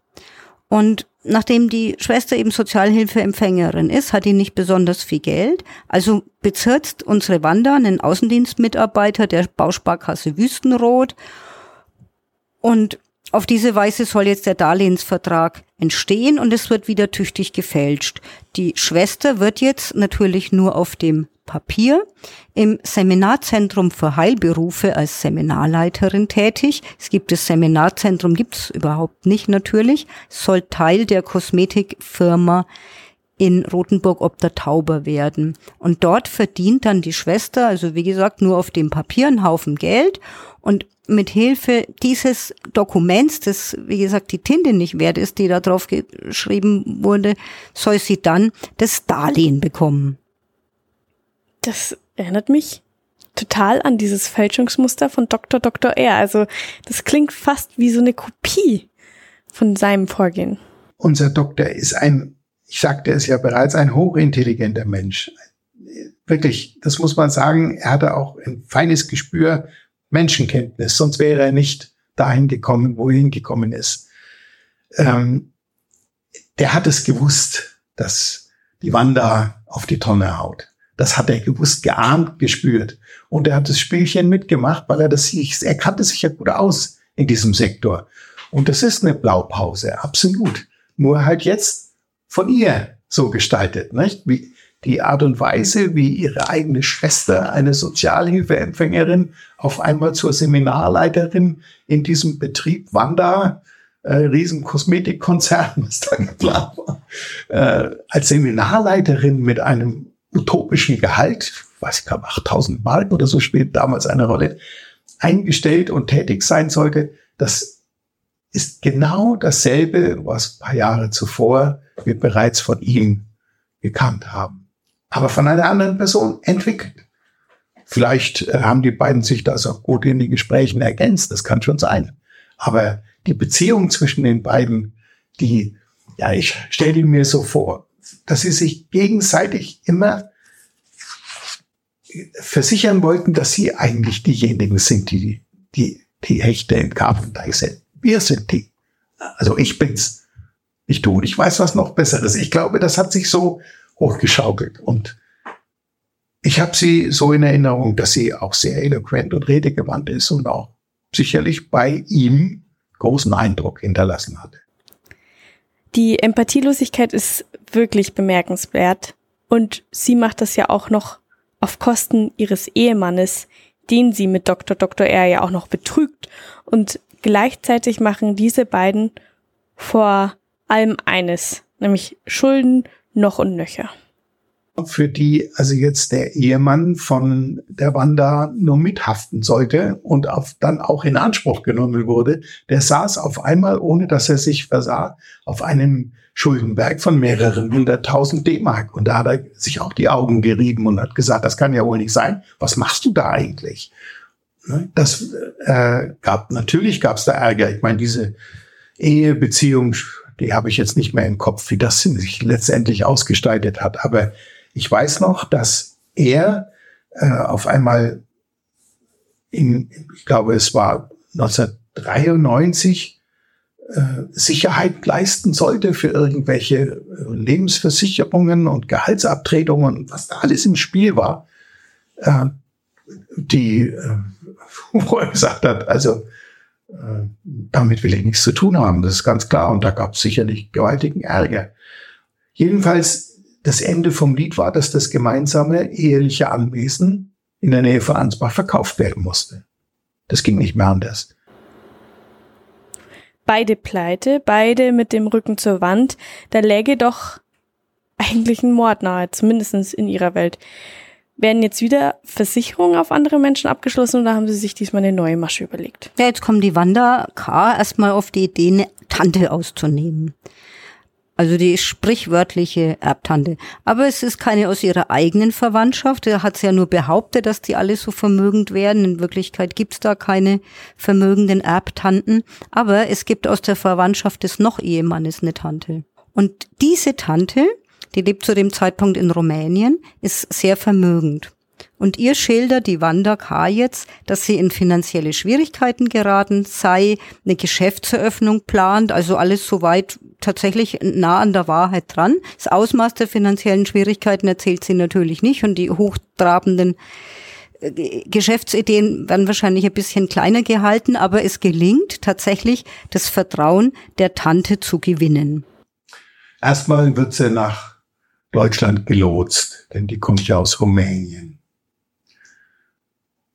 Und nachdem die Schwester eben Sozialhilfeempfängerin ist, hat die nicht besonders viel Geld. Also bezirzt unsere Wanda einen Außendienstmitarbeiter der Bausparkasse Wüstenrot und auf diese Weise soll jetzt der Darlehensvertrag entstehen und es wird wieder tüchtig gefälscht. Die Schwester wird jetzt natürlich nur auf dem Papier im Seminarzentrum für Heilberufe als Seminarleiterin tätig. Es gibt das Seminarzentrum, gibt es überhaupt nicht natürlich, soll Teil der Kosmetikfirma in Rothenburg ob der Tauber werden. Und dort verdient dann die Schwester, also wie gesagt, nur auf dem Papier einen Haufen Geld und mit Hilfe dieses Dokuments, das wie gesagt die Tinte nicht wert ist, die da drauf geschrieben wurde, soll sie dann das Darlehen bekommen. Das erinnert mich total an dieses Fälschungsmuster von Dr. Dr. R. Also das klingt fast wie so eine Kopie von seinem Vorgehen. Unser Doktor ist ein, ich sagte es ja bereits, ein hochintelligenter Mensch. Wirklich, das muss man sagen, er hatte auch ein feines Gespür Menschenkenntnis, sonst wäre er nicht dahin gekommen, wo er hingekommen ist. Ähm, der hat es gewusst, dass die Wanda auf die Tonne haut. Das hat er gewusst, geahnt, gespürt. Und er hat das Spielchen mitgemacht, weil er das. Er kannte sich ja gut aus in diesem Sektor. Und das ist eine Blaupause, absolut. Nur halt jetzt von ihr so gestaltet, nicht? Wie, die Art und Weise, wie ihre eigene Schwester, eine Sozialhilfeempfängerin, auf einmal zur Seminarleiterin in diesem Betrieb Wanda, äh, riesen Kosmetikkonzern, was da geplant war, äh, als Seminarleiterin mit einem utopischen Gehalt, weiß ich glaube 8000 Mark oder so spielt damals eine Rolle, eingestellt und tätig sein sollte, das ist genau dasselbe, was ein paar Jahre zuvor wir bereits von ihm gekannt haben aber von einer anderen Person entwickelt. Vielleicht äh, haben die beiden sich das auch gut in den Gesprächen ergänzt, das kann schon sein. Aber die Beziehung zwischen den beiden, die, ja, ich stelle mir so vor, dass sie sich gegenseitig immer versichern wollten, dass sie eigentlich diejenigen sind, die die, die Hechte im Karpfenteich sind. Wir sind die. Also ich bin's. Nicht. Und ich weiß was noch Besseres. Ich glaube, das hat sich so hochgeschaukelt. Und ich habe sie so in Erinnerung, dass sie auch sehr eloquent und redegewandt ist und auch sicherlich bei ihm großen Eindruck hinterlassen hatte. Die Empathielosigkeit ist wirklich bemerkenswert und sie macht das ja auch noch auf Kosten ihres Ehemannes, den sie mit Dr. Dr. R ja auch noch betrügt. Und gleichzeitig machen diese beiden vor allem eines, nämlich Schulden noch und nöcher für die also jetzt der Ehemann von der Wanda nur mithaften sollte und auf, dann auch in Anspruch genommen wurde, der saß auf einmal, ohne dass er sich versah, auf einem Schuldenberg von mehreren hunderttausend D-Mark. Und da hat er sich auch die Augen gerieben und hat gesagt, das kann ja wohl nicht sein. Was machst du da eigentlich? Ne, das äh, gab natürlich gab es da Ärger. Ich meine, diese Ehebeziehung, die habe ich jetzt nicht mehr im Kopf, wie das sich letztendlich ausgestaltet hat. Aber ich weiß noch, dass er äh, auf einmal in, ich glaube, es war 1993, äh, Sicherheit leisten sollte für irgendwelche äh, Lebensversicherungen und Gehaltsabtretungen und was da alles im Spiel war, äh, die, äh, wo er gesagt hat, also damit will ich nichts zu tun haben, das ist ganz klar. Und da gab es sicherlich gewaltigen Ärger. Jedenfalls das Ende vom Lied war, dass das gemeinsame eheliche Anwesen in der Nähe von Ansbach verkauft werden musste. Das ging nicht mehr anders. Beide pleite, beide mit dem Rücken zur Wand, da läge doch eigentlich ein Mord nahe, zumindest in ihrer Welt. Werden jetzt wieder Versicherungen auf andere Menschen abgeschlossen oder haben sie sich diesmal eine neue Masche überlegt? Ja, jetzt kommt die Wanda K. erstmal auf die Idee, eine Tante auszunehmen. Also die sprichwörtliche Erbtante. Aber es ist keine aus ihrer eigenen Verwandtschaft. Er hat es ja nur behauptet, dass die alle so vermögend werden. In Wirklichkeit gibt's da keine vermögenden Erbtanten. Aber es gibt aus der Verwandtschaft des Noch-Ehemannes eine Tante. Und diese Tante, die lebt zu dem Zeitpunkt in Rumänien, ist sehr vermögend. Und ihr schildert die Wanda K. jetzt, dass sie in finanzielle Schwierigkeiten geraten sei, eine Geschäftseröffnung plant, also alles soweit tatsächlich nah an der Wahrheit dran. Das Ausmaß der finanziellen Schwierigkeiten erzählt sie natürlich nicht und die hochtrabenden äh, Geschäftsideen werden wahrscheinlich ein bisschen kleiner gehalten, aber es gelingt tatsächlich, das Vertrauen der Tante zu gewinnen. Erstmal wird sie nach Deutschland gelotst, denn die kommt ja aus Rumänien.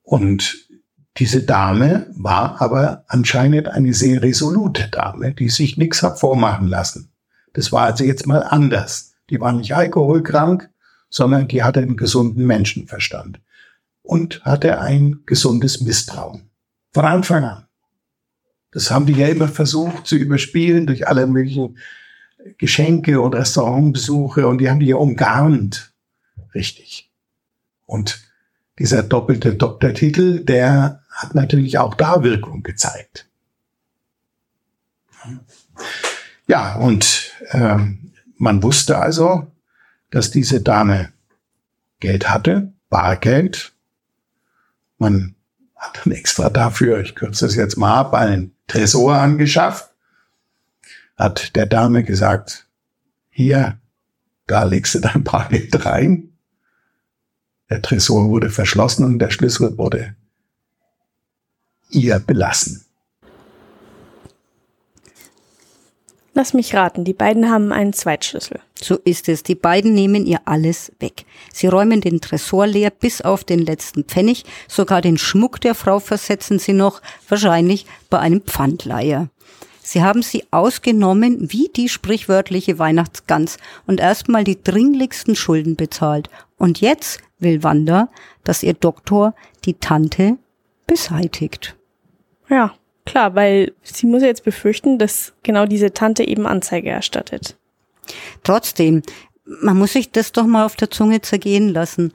Und diese Dame war aber anscheinend eine sehr resolute Dame, die sich nichts hat vormachen lassen. Das war also jetzt mal anders. Die war nicht alkoholkrank, sondern die hatte einen gesunden Menschenverstand und hatte ein gesundes Misstrauen. Von Anfang an. Das haben die ja immer versucht zu überspielen durch alle möglichen Geschenke und Restaurantbesuche und die haben die ja umgarnt. Richtig. Und dieser doppelte Doktortitel, der hat natürlich auch da Wirkung gezeigt. Ja, und ähm, man wusste also, dass diese Dame Geld hatte, Bargeld. Man hat dann extra dafür, ich kürze das jetzt mal ab, einen Tresor angeschafft, hat der Dame gesagt, hier, da legst du dein Bargeld rein. Der Tresor wurde verschlossen und der Schlüssel wurde ihr belassen. Lass mich raten, die beiden haben einen Zweitschlüssel. So ist es. Die beiden nehmen ihr alles weg. Sie räumen den Tresor leer bis auf den letzten Pfennig. Sogar den Schmuck der Frau versetzen sie noch, wahrscheinlich bei einem Pfandleiher. Sie haben sie ausgenommen wie die sprichwörtliche Weihnachtsgans und erstmal die dringlichsten Schulden bezahlt. Und jetzt will Wanda, dass ihr Doktor die Tante beseitigt. Ja, klar, weil sie muss jetzt befürchten, dass genau diese Tante eben Anzeige erstattet. Trotzdem, man muss sich das doch mal auf der Zunge zergehen lassen.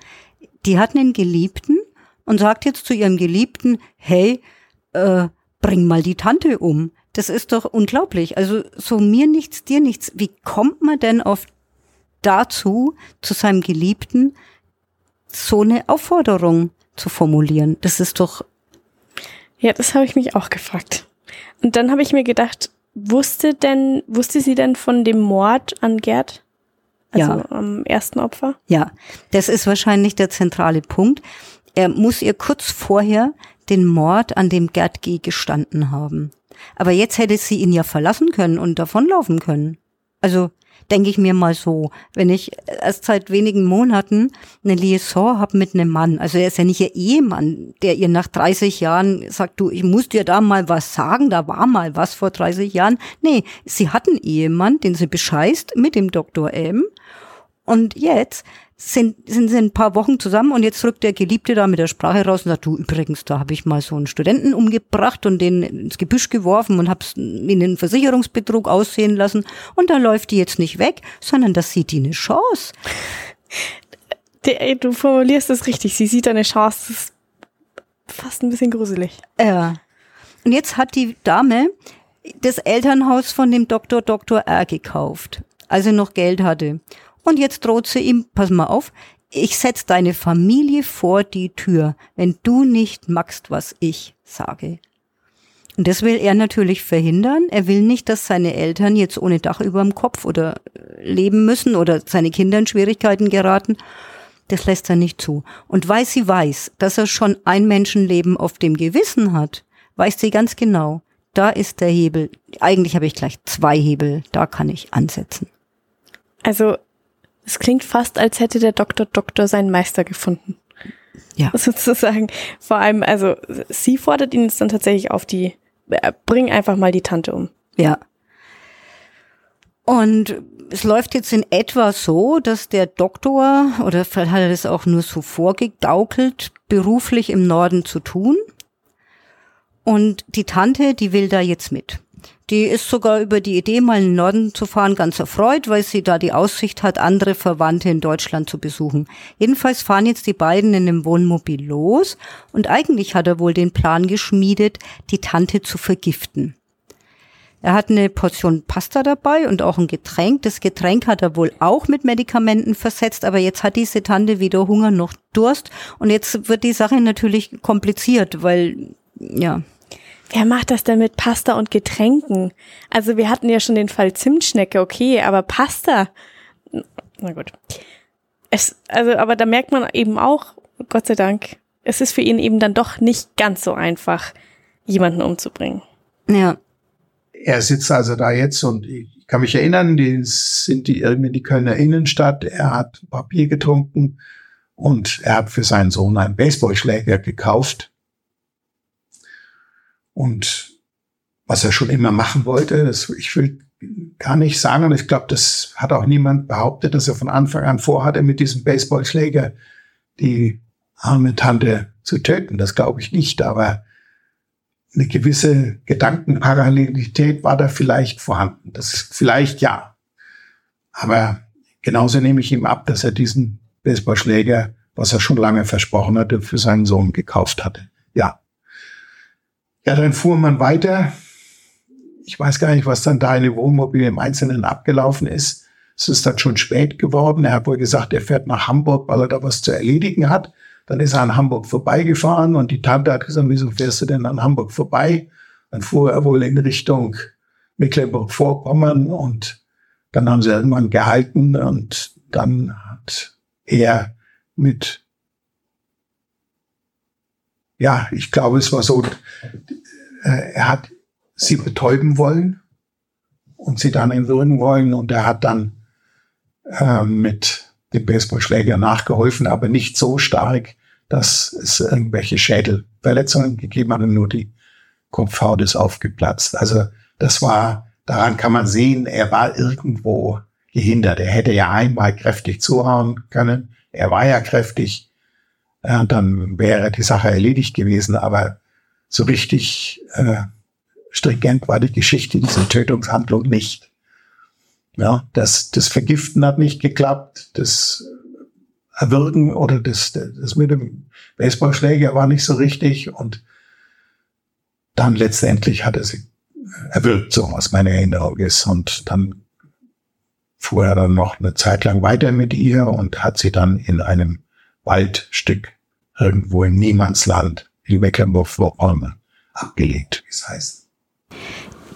Die hat einen Geliebten und sagt jetzt zu ihrem Geliebten, hey, äh, bring mal die Tante um. Das ist doch unglaublich. Also so mir nichts, dir nichts. Wie kommt man denn auf dazu, zu seinem Geliebten so eine Aufforderung zu formulieren? Das ist doch. Ja, das habe ich mich auch gefragt. Und dann habe ich mir gedacht, wusste denn, wusste sie denn von dem Mord an Gerd? Also ja. am ersten Opfer? Ja, das ist wahrscheinlich der zentrale Punkt. Er muss ihr kurz vorher den Mord an dem Gerd G. gestanden haben. Aber jetzt hätte sie ihn ja verlassen können und davonlaufen können. Also denke ich mir mal so, wenn ich erst seit wenigen Monaten eine Liaison habe mit einem Mann, also er ist ja nicht ihr Ehemann, der ihr nach 30 Jahren sagt, du, ich muss dir da mal was sagen, da war mal was vor 30 Jahren. Nee, sie hat einen Ehemann, den sie bescheißt mit dem Dr. M. Und jetzt sind, sind sie ein paar Wochen zusammen und jetzt rückt der Geliebte da mit der Sprache raus und sagt, du übrigens, da habe ich mal so einen Studenten umgebracht und den ins Gebüsch geworfen und hab's in den Versicherungsbetrug aussehen lassen und da läuft die jetzt nicht weg, sondern das sieht die eine Chance. Der, du formulierst es richtig, sie sieht eine Chance, das ist fast ein bisschen gruselig. Ja. Und jetzt hat die Dame das Elternhaus von dem Dr. Dr. R gekauft, als er noch Geld hatte. Und jetzt droht sie ihm, pass mal auf, ich setz deine Familie vor die Tür, wenn du nicht magst, was ich sage. Und das will er natürlich verhindern. Er will nicht, dass seine Eltern jetzt ohne Dach über dem Kopf oder äh, leben müssen oder seine Kinder in Schwierigkeiten geraten. Das lässt er nicht zu. Und weil sie weiß, dass er schon ein Menschenleben auf dem Gewissen hat, weiß sie ganz genau, da ist der Hebel. Eigentlich habe ich gleich zwei Hebel, da kann ich ansetzen. Also es klingt fast, als hätte der Doktor Doktor seinen Meister gefunden. Ja. Sozusagen. Vor allem, also sie fordert ihn jetzt dann tatsächlich auf die, äh, bring einfach mal die Tante um. Ja. Und es läuft jetzt in etwa so, dass der Doktor, oder vielleicht hat er das auch nur so vorgegaukelt, beruflich im Norden zu tun. Und die Tante, die will da jetzt mit. Die ist sogar über die Idee, mal in den Norden zu fahren, ganz erfreut, weil sie da die Aussicht hat, andere Verwandte in Deutschland zu besuchen. Jedenfalls fahren jetzt die beiden in einem Wohnmobil los und eigentlich hat er wohl den Plan geschmiedet, die Tante zu vergiften. Er hat eine Portion Pasta dabei und auch ein Getränk. Das Getränk hat er wohl auch mit Medikamenten versetzt, aber jetzt hat diese Tante weder Hunger noch Durst und jetzt wird die Sache natürlich kompliziert, weil ja, Wer macht das denn mit Pasta und Getränken? Also wir hatten ja schon den Fall Zimtschnecke, okay, aber Pasta. Na gut. Es, also, aber da merkt man eben auch, Gott sei Dank, es ist für ihn eben dann doch nicht ganz so einfach, jemanden umzubringen. ja, Er sitzt also da jetzt und ich kann mich erinnern, die sind die irgendwie in die Kölner Innenstadt. Er hat Papier getrunken und er hat für seinen Sohn einen Baseballschläger gekauft. Und was er schon immer machen wollte, das, ich will gar nicht sagen, und ich glaube, das hat auch niemand behauptet, dass er von Anfang an vorhatte, mit diesem Baseballschläger die arme Tante zu töten. Das glaube ich nicht, aber eine gewisse Gedankenparallelität war da vielleicht vorhanden. Das ist vielleicht ja. Aber genauso nehme ich ihm ab, dass er diesen Baseballschläger, was er schon lange versprochen hatte, für seinen Sohn gekauft hatte. Ja. Ja, dann fuhr man weiter. Ich weiß gar nicht, was dann da in dem Wohnmobil im Einzelnen abgelaufen ist. Es ist dann schon spät geworden. Er hat wohl gesagt, er fährt nach Hamburg, weil er da was zu erledigen hat. Dann ist er an Hamburg vorbeigefahren und die Tante hat gesagt, wieso fährst du denn an Hamburg vorbei? Dann fuhr er wohl in Richtung Mecklenburg-Vorpommern und dann haben sie irgendwann gehalten und dann hat er mit, ja, ich glaube, es war so, äh, er hat sie betäuben wollen und sie dann entwürgen wollen und er hat dann äh, mit dem Baseballschläger nachgeholfen, aber nicht so stark, dass es irgendwelche Schädelverletzungen gegeben hat und nur die Kopfhaut ist aufgeplatzt. Also das war, daran kann man sehen, er war irgendwo gehindert. Er hätte ja einmal kräftig zuhauen können. Er war ja kräftig. Ja, dann wäre die Sache erledigt gewesen, aber so richtig äh, stringent war die Geschichte dieser Tötungshandlung nicht. Ja, das, das Vergiften hat nicht geklappt, das Erwürgen oder das, das mit dem Baseballschläger war nicht so richtig und dann letztendlich hat er sie erwürgt, so was meine Erinnerung ist. Und dann fuhr er dann noch eine Zeit lang weiter mit ihr und hat sie dann in einem Waldstück irgendwo im Niemandsland in Mecklenburg-Vorpommern abgelegt, wie es heißt.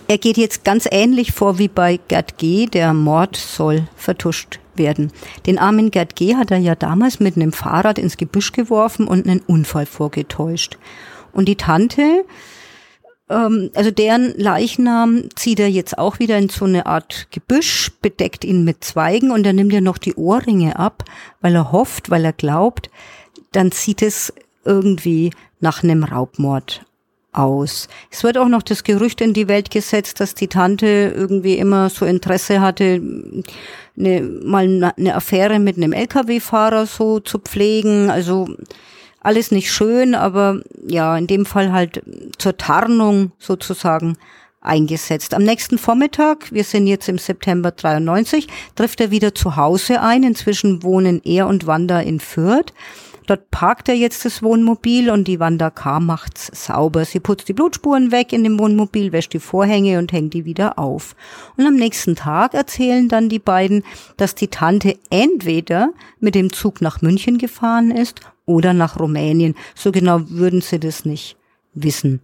Er geht jetzt ganz ähnlich vor wie bei Gerd G. Der Mord soll vertuscht werden. Den armen Gerd G. hat er ja damals mit einem Fahrrad ins Gebüsch geworfen und einen Unfall vorgetäuscht. Und die Tante ähm, also deren Leichnam zieht er jetzt auch wieder in so eine Art Gebüsch, bedeckt ihn mit Zweigen und er nimmt ja noch die Ohrringe ab, weil er hofft, weil er glaubt, dann sieht es irgendwie nach einem Raubmord aus. Es wird auch noch das Gerücht in die Welt gesetzt, dass die Tante irgendwie immer so Interesse hatte, eine, mal eine Affäre mit einem Lkw-Fahrer so zu pflegen. Also alles nicht schön, aber ja, in dem Fall halt zur Tarnung sozusagen eingesetzt. Am nächsten Vormittag, wir sind jetzt im September 93, trifft er wieder zu Hause ein. Inzwischen wohnen er und Wanda in Fürth. Dort parkt er jetzt das Wohnmobil und die Wanda K. macht's sauber. Sie putzt die Blutspuren weg in dem Wohnmobil, wäscht die Vorhänge und hängt die wieder auf. Und am nächsten Tag erzählen dann die beiden, dass die Tante entweder mit dem Zug nach München gefahren ist oder nach Rumänien. So genau würden sie das nicht wissen.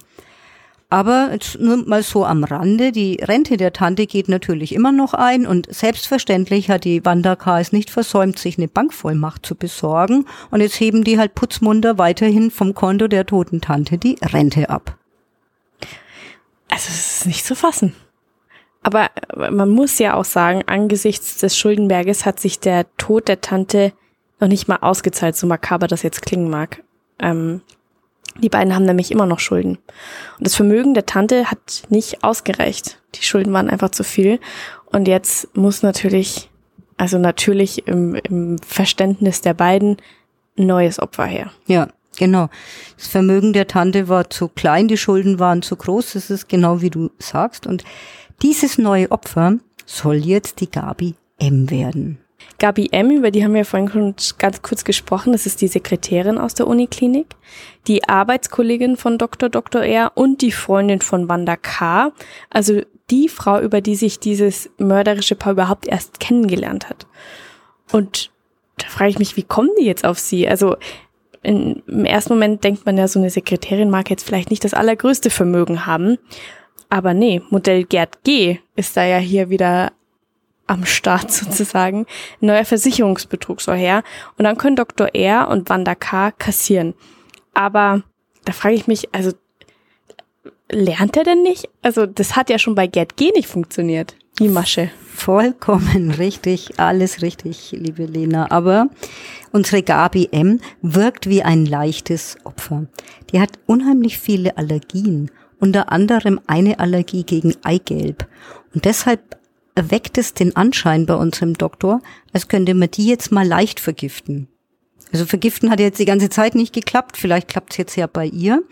Aber jetzt nur mal so am Rande, die Rente der Tante geht natürlich immer noch ein und selbstverständlich hat die Wanda es nicht versäumt, sich eine Bankvollmacht zu besorgen und jetzt heben die halt putzmunter weiterhin vom Konto der toten Tante die Rente ab. Also es ist nicht zu fassen. Aber man muss ja auch sagen, angesichts des Schuldenberges hat sich der Tod der Tante noch nicht mal ausgezahlt, so makaber das jetzt klingen mag. Ähm, die beiden haben nämlich immer noch Schulden. Und das Vermögen der Tante hat nicht ausgereicht. Die Schulden waren einfach zu viel. Und jetzt muss natürlich, also natürlich im, im Verständnis der beiden, ein neues Opfer her. Ja, genau. Das Vermögen der Tante war zu klein, die Schulden waren zu groß. Das ist genau wie du sagst. Und dieses neue Opfer soll jetzt die Gabi M werden. Gabi M., über die haben wir vorhin schon ganz kurz gesprochen, das ist die Sekretärin aus der Uniklinik, die Arbeitskollegin von Dr. Dr. R. und die Freundin von Wanda K., also die Frau, über die sich dieses mörderische Paar überhaupt erst kennengelernt hat. Und da frage ich mich, wie kommen die jetzt auf sie? Also in, im ersten Moment denkt man ja, so eine Sekretärin mag jetzt vielleicht nicht das allergrößte Vermögen haben. Aber nee, Modell Gerd G ist da ja hier wieder am Start sozusagen. Ein neuer Versicherungsbetrug soll her. Und dann können Dr. R und Wanda K. kassieren. Aber da frage ich mich, also lernt er denn nicht? Also das hat ja schon bei Gerd G nicht funktioniert, die Masche. Vollkommen richtig, alles richtig, liebe Lena. Aber unsere Gabi M wirkt wie ein leichtes Opfer. Die hat unheimlich viele Allergien, unter anderem eine Allergie gegen Eigelb. Und deshalb erweckt es den Anschein bei unserem Doktor, als könnte man die jetzt mal leicht vergiften. Also vergiften hat jetzt die ganze Zeit nicht geklappt, vielleicht klappt es jetzt ja bei ihr.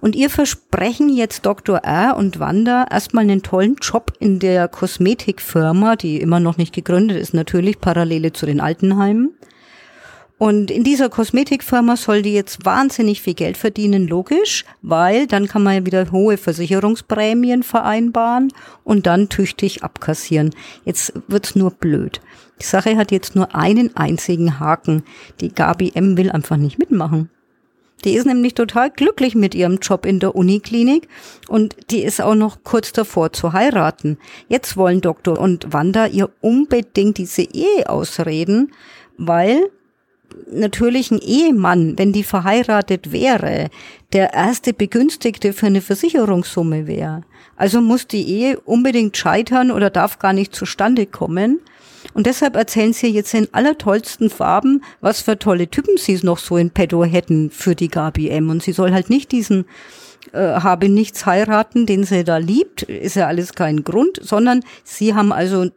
Und ihr versprechen jetzt Dr. R. und Wanda erstmal einen tollen Job in der Kosmetikfirma, die immer noch nicht gegründet ist, natürlich Parallele zu den Altenheimen. Und in dieser Kosmetikfirma soll die jetzt wahnsinnig viel Geld verdienen, logisch, weil dann kann man ja wieder hohe Versicherungsprämien vereinbaren und dann tüchtig abkassieren. Jetzt wird's nur blöd. Die Sache hat jetzt nur einen einzigen Haken. Die Gabi M will einfach nicht mitmachen. Die ist nämlich total glücklich mit ihrem Job in der Uniklinik und die ist auch noch kurz davor zu heiraten. Jetzt wollen Doktor und Wanda ihr unbedingt diese Ehe ausreden, weil natürlichen Ehemann, wenn die verheiratet wäre, der erste Begünstigte für eine Versicherungssumme wäre. Also muss die Ehe unbedingt scheitern oder darf gar nicht zustande kommen. Und deshalb erzählen sie jetzt in allertollsten Farben, was für tolle Typen sie noch so in petto hätten für die Gabi M. Und sie soll halt nicht diesen äh, habe nichts heiraten, den sie da liebt, ist ja alles kein Grund, sondern sie haben also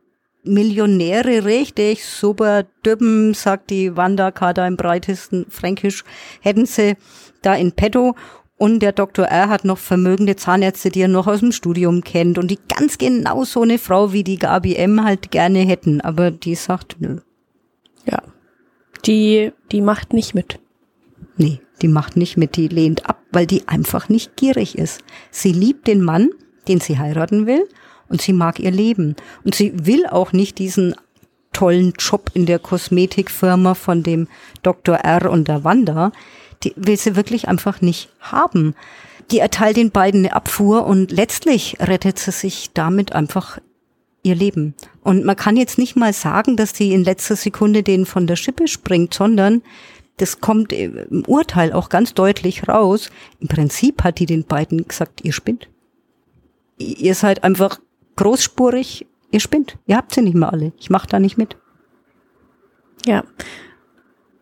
Millionäre richtig super Düppen, sagt die Wanda Kader im breitesten Fränkisch, hätten sie da in petto. Und der Dr. R. hat noch vermögende Zahnärzte, die er noch aus dem Studium kennt und die ganz genau so eine Frau wie die Gabi M. halt gerne hätten. Aber die sagt nö. Ja. Die, die macht nicht mit. Nee, die macht nicht mit, die lehnt ab, weil die einfach nicht gierig ist. Sie liebt den Mann, den sie heiraten will und sie mag ihr Leben. Und sie will auch nicht diesen tollen Job in der Kosmetikfirma von dem Dr. R. und der Wanda. Die will sie wirklich einfach nicht haben. Die erteilt den beiden eine Abfuhr und letztlich rettet sie sich damit einfach ihr Leben. Und man kann jetzt nicht mal sagen, dass die in letzter Sekunde den von der Schippe springt, sondern das kommt im Urteil auch ganz deutlich raus. Im Prinzip hat die den beiden gesagt, ihr spinnt. ihr seid einfach großspurig, ihr spinnt. Ihr habt sie nicht mehr alle. Ich mache da nicht mit. Ja.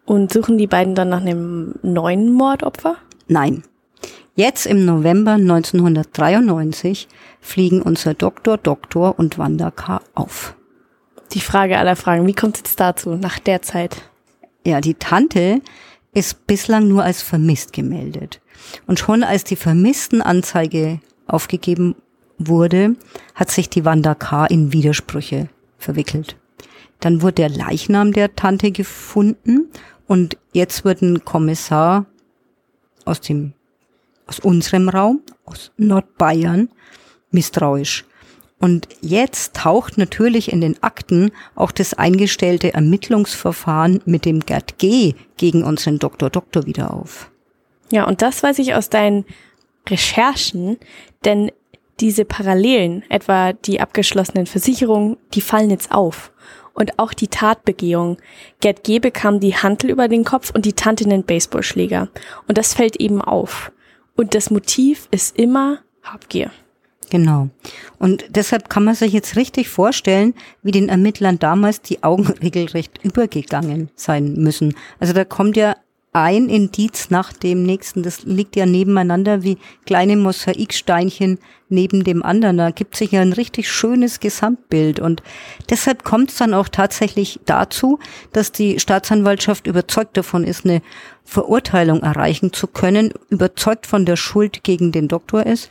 Und suchen die beiden dann nach einem neuen Mordopfer? Nein. Jetzt im November 1993 fliegen unser Doktor, Doktor und Wanda K. auf. Die Frage aller Fragen, wie kommt es jetzt dazu, nach der Zeit? Ja, die Tante ist bislang nur als vermisst gemeldet. Und schon als die Vermisstenanzeige aufgegeben wurde, hat sich die Wanda K. in Widersprüche verwickelt. Dann wurde der Leichnam der Tante gefunden und jetzt wird ein Kommissar aus dem, aus unserem Raum, aus Nordbayern, misstrauisch. Und jetzt taucht natürlich in den Akten auch das eingestellte Ermittlungsverfahren mit dem Gerd G gegen unseren Doktor Doktor wieder auf. Ja, und das weiß ich aus deinen Recherchen, denn diese Parallelen, etwa die abgeschlossenen Versicherungen, die fallen jetzt auf. Und auch die Tatbegehung. Gerd G. bekam die Hantel über den Kopf und die Tante einen Baseballschläger. Und das fällt eben auf. Und das Motiv ist immer Habgier. Genau. Und deshalb kann man sich jetzt richtig vorstellen, wie den Ermittlern damals die Augen regelrecht übergegangen sein müssen. Also da kommt ja ein Indiz nach dem nächsten. Das liegt ja nebeneinander wie kleine Mosaiksteinchen neben dem anderen. Da gibt sich ja ein richtig schönes Gesamtbild. Und deshalb kommt es dann auch tatsächlich dazu, dass die Staatsanwaltschaft überzeugt davon ist, eine Verurteilung erreichen zu können, überzeugt von der Schuld gegen den Doktor ist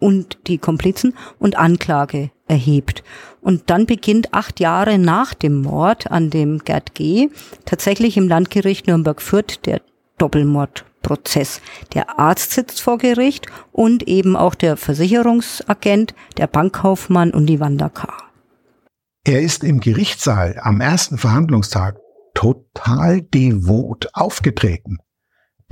und die Komplizen und Anklage erhebt. Und dann beginnt acht Jahre nach dem Mord an dem Gerd G. tatsächlich im Landgericht Nürnberg-Fürth der Doppelmordprozess. Der Arzt sitzt vor Gericht und eben auch der Versicherungsagent, der Bankkaufmann und die Wanda K. Er ist im Gerichtssaal am ersten Verhandlungstag total devot aufgetreten.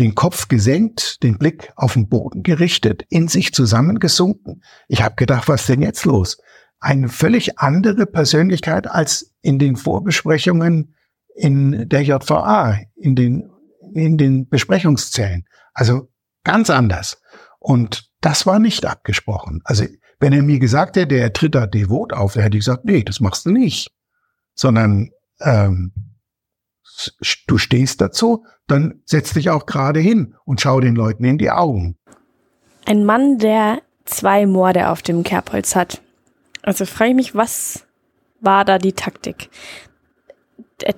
Den Kopf gesenkt, den Blick auf den Boden gerichtet, in sich zusammengesunken. Ich habe gedacht, was denn jetzt los? eine völlig andere Persönlichkeit als in den Vorbesprechungen in der JVA, in den, in den Besprechungszellen. Also ganz anders. Und das war nicht abgesprochen. Also wenn er mir gesagt hätte, er tritt da devot auf, dann hätte ich gesagt, nee, das machst du nicht. Sondern ähm, du stehst dazu, dann setz dich auch gerade hin und schau den Leuten in die Augen. Ein Mann, der zwei Morde auf dem Kerbholz hat. Also frage ich mich, was war da die Taktik?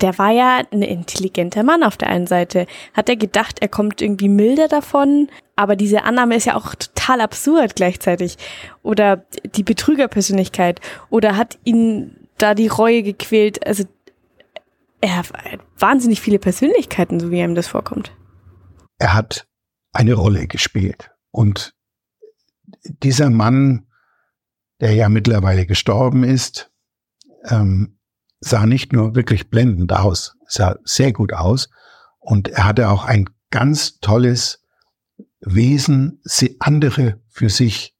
Der war ja ein intelligenter Mann auf der einen Seite. Hat er gedacht, er kommt irgendwie milder davon? Aber diese Annahme ist ja auch total absurd gleichzeitig. Oder die Betrügerpersönlichkeit. Oder hat ihn da die Reue gequält? Also er hat wahnsinnig viele Persönlichkeiten, so wie ihm das vorkommt. Er hat eine Rolle gespielt. Und dieser Mann der ja mittlerweile gestorben ist, ähm, sah nicht nur wirklich blendend aus, sah sehr gut aus und er hatte auch ein ganz tolles Wesen, andere für sich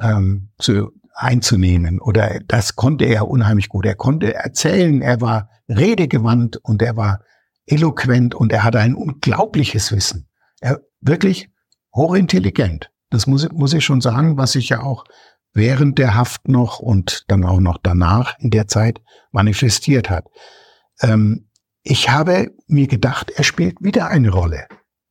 ähm, zu, einzunehmen oder das konnte er unheimlich gut. Er konnte erzählen, er war redegewandt und er war eloquent und er hatte ein unglaubliches Wissen. Er wirklich hochintelligent. Das muss, muss ich schon sagen, was ich ja auch während der Haft noch und dann auch noch danach in der Zeit manifestiert hat. Ähm, ich habe mir gedacht, er spielt wieder eine Rolle.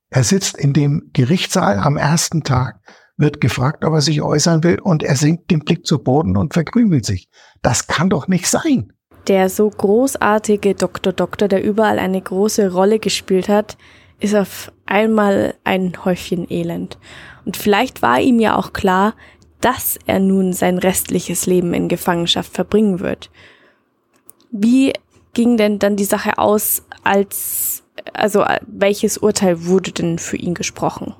Er sitzt in dem Gerichtssaal am ersten Tag, wird gefragt, ob er sich äußern will und er sinkt den Blick zu Boden und verkrümelt sich. Das kann doch nicht sein. Der so großartige Doktor Doktor, der überall eine große Rolle gespielt hat, ist auf einmal ein Häufchen Elend. Und vielleicht war ihm ja auch klar, dass er nun sein restliches Leben in Gefangenschaft verbringen wird. Wie ging denn dann die Sache aus, als, also welches Urteil wurde denn für ihn gesprochen?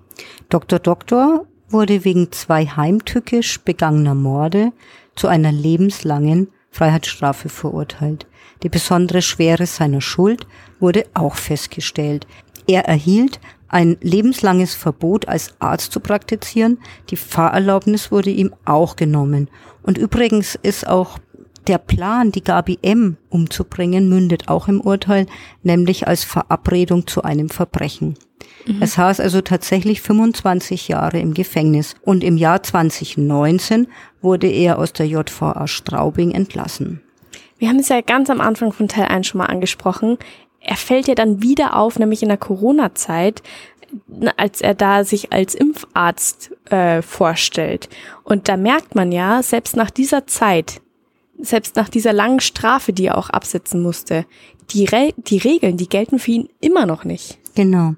Dr. Doktor wurde wegen zwei heimtückisch begangener Morde zu einer lebenslangen Freiheitsstrafe verurteilt. Die besondere Schwere seiner Schuld wurde auch festgestellt. Er erhielt ein lebenslanges Verbot als Arzt zu praktizieren. Die Fahrerlaubnis wurde ihm auch genommen. Und übrigens ist auch der Plan, die Gabi M. umzubringen, mündet auch im Urteil, nämlich als Verabredung zu einem Verbrechen. Mhm. Er saß also tatsächlich 25 Jahre im Gefängnis und im Jahr 2019 wurde er aus der JVA Straubing entlassen. Wir haben es ja ganz am Anfang von Teil 1 schon mal angesprochen. Er fällt ja dann wieder auf, nämlich in der Corona-Zeit, als er da sich als Impfarzt äh, vorstellt. Und da merkt man ja, selbst nach dieser Zeit, selbst nach dieser langen Strafe, die er auch absetzen musste, die, Re die Regeln, die gelten für ihn immer noch nicht. Genau.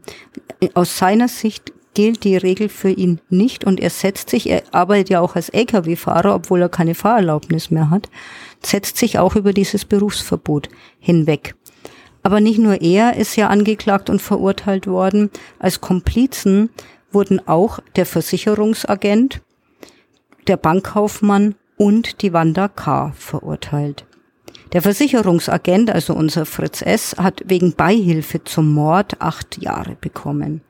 Aus seiner Sicht gilt die Regel für ihn nicht und er setzt sich, er arbeitet ja auch als Lkw-Fahrer, obwohl er keine Fahrerlaubnis mehr hat, setzt sich auch über dieses Berufsverbot hinweg. Aber nicht nur er ist ja angeklagt und verurteilt worden. Als Komplizen wurden auch der Versicherungsagent, der Bankkaufmann und die Wanda K. verurteilt. Der Versicherungsagent, also unser Fritz S., hat wegen Beihilfe zum Mord acht Jahre bekommen.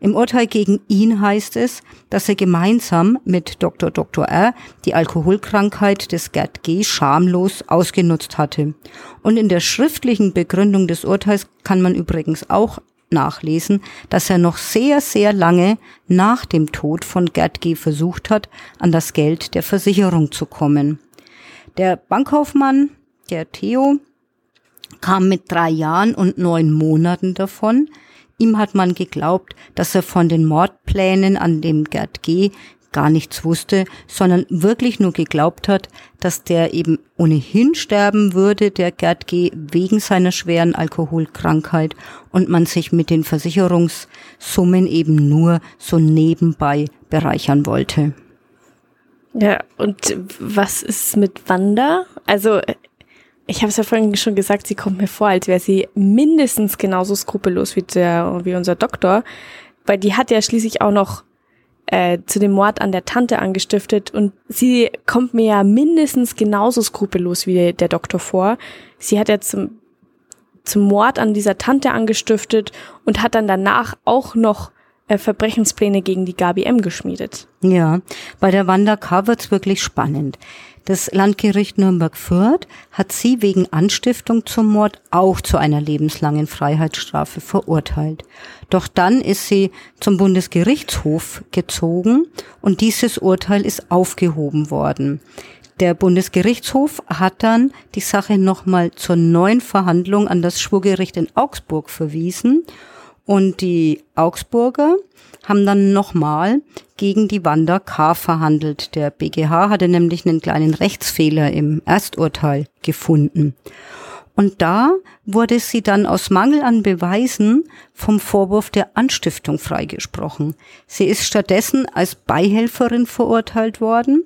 Im Urteil gegen ihn heißt es, dass er gemeinsam mit Dr. Dr. R. die Alkoholkrankheit des Gerd G. schamlos ausgenutzt hatte. Und in der schriftlichen Begründung des Urteils kann man übrigens auch nachlesen, dass er noch sehr, sehr lange nach dem Tod von Gerd G. versucht hat, an das Geld der Versicherung zu kommen. Der Bankkaufmann, der Theo, kam mit drei Jahren und neun Monaten davon. Ihm hat man geglaubt, dass er von den Mordplänen an dem Gerd G. gar nichts wusste, sondern wirklich nur geglaubt hat, dass der eben ohnehin sterben würde, der Gerd G. wegen seiner schweren Alkoholkrankheit und man sich mit den Versicherungssummen eben nur so nebenbei bereichern wollte. Ja, und was ist mit Wanda? Also ich habe es ja vorhin schon gesagt, sie kommt mir vor, als wäre sie mindestens genauso skrupellos wie, der, wie unser Doktor, weil die hat ja schließlich auch noch äh, zu dem Mord an der Tante angestiftet und sie kommt mir ja mindestens genauso skrupellos wie der Doktor vor. Sie hat ja zum, zum Mord an dieser Tante angestiftet und hat dann danach auch noch äh, Verbrechenspläne gegen die Gabi M geschmiedet. Ja, bei der Wanda K. wird's wirklich spannend. Das Landgericht Nürnberg-Fürth hat sie wegen Anstiftung zum Mord auch zu einer lebenslangen Freiheitsstrafe verurteilt. Doch dann ist sie zum Bundesgerichtshof gezogen und dieses Urteil ist aufgehoben worden. Der Bundesgerichtshof hat dann die Sache nochmal zur neuen Verhandlung an das Schwurgericht in Augsburg verwiesen und die Augsburger haben dann nochmal gegen die Wanda K. verhandelt. Der BGH hatte nämlich einen kleinen Rechtsfehler im Ersturteil gefunden. Und da wurde sie dann aus Mangel an Beweisen vom Vorwurf der Anstiftung freigesprochen. Sie ist stattdessen als Beihelferin verurteilt worden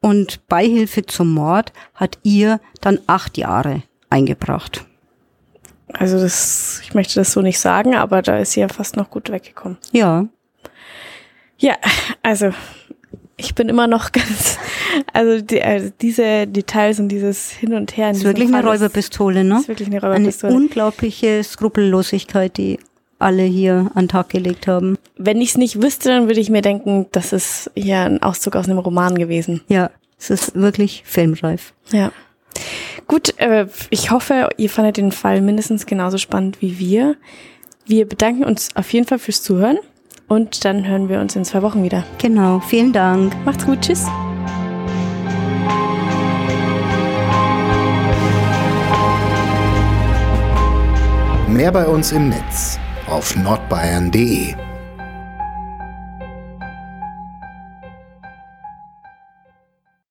und Beihilfe zum Mord hat ihr dann acht Jahre eingebracht. Also das, ich möchte das so nicht sagen, aber da ist sie ja fast noch gut weggekommen. Ja. Ja, also ich bin immer noch ganz, also, die, also diese Details und dieses Hin und Her. Ist wirklich Fall eine Räuberpistole, ne? Ist wirklich eine Räuberpistole. Eine unglaubliche Skrupellosigkeit, die alle hier an den Tag gelegt haben. Wenn ich es nicht wüsste, dann würde ich mir denken, das ist hier ein Auszug aus einem Roman gewesen. Ja, es ist wirklich filmreif. Ja. Gut, äh, ich hoffe, ihr fandet den Fall mindestens genauso spannend wie wir. Wir bedanken uns auf jeden Fall fürs Zuhören und dann hören wir uns in zwei Wochen wieder. Genau, vielen Dank. Macht's gut, tschüss. Mehr bei uns im Netz auf nordbayern.de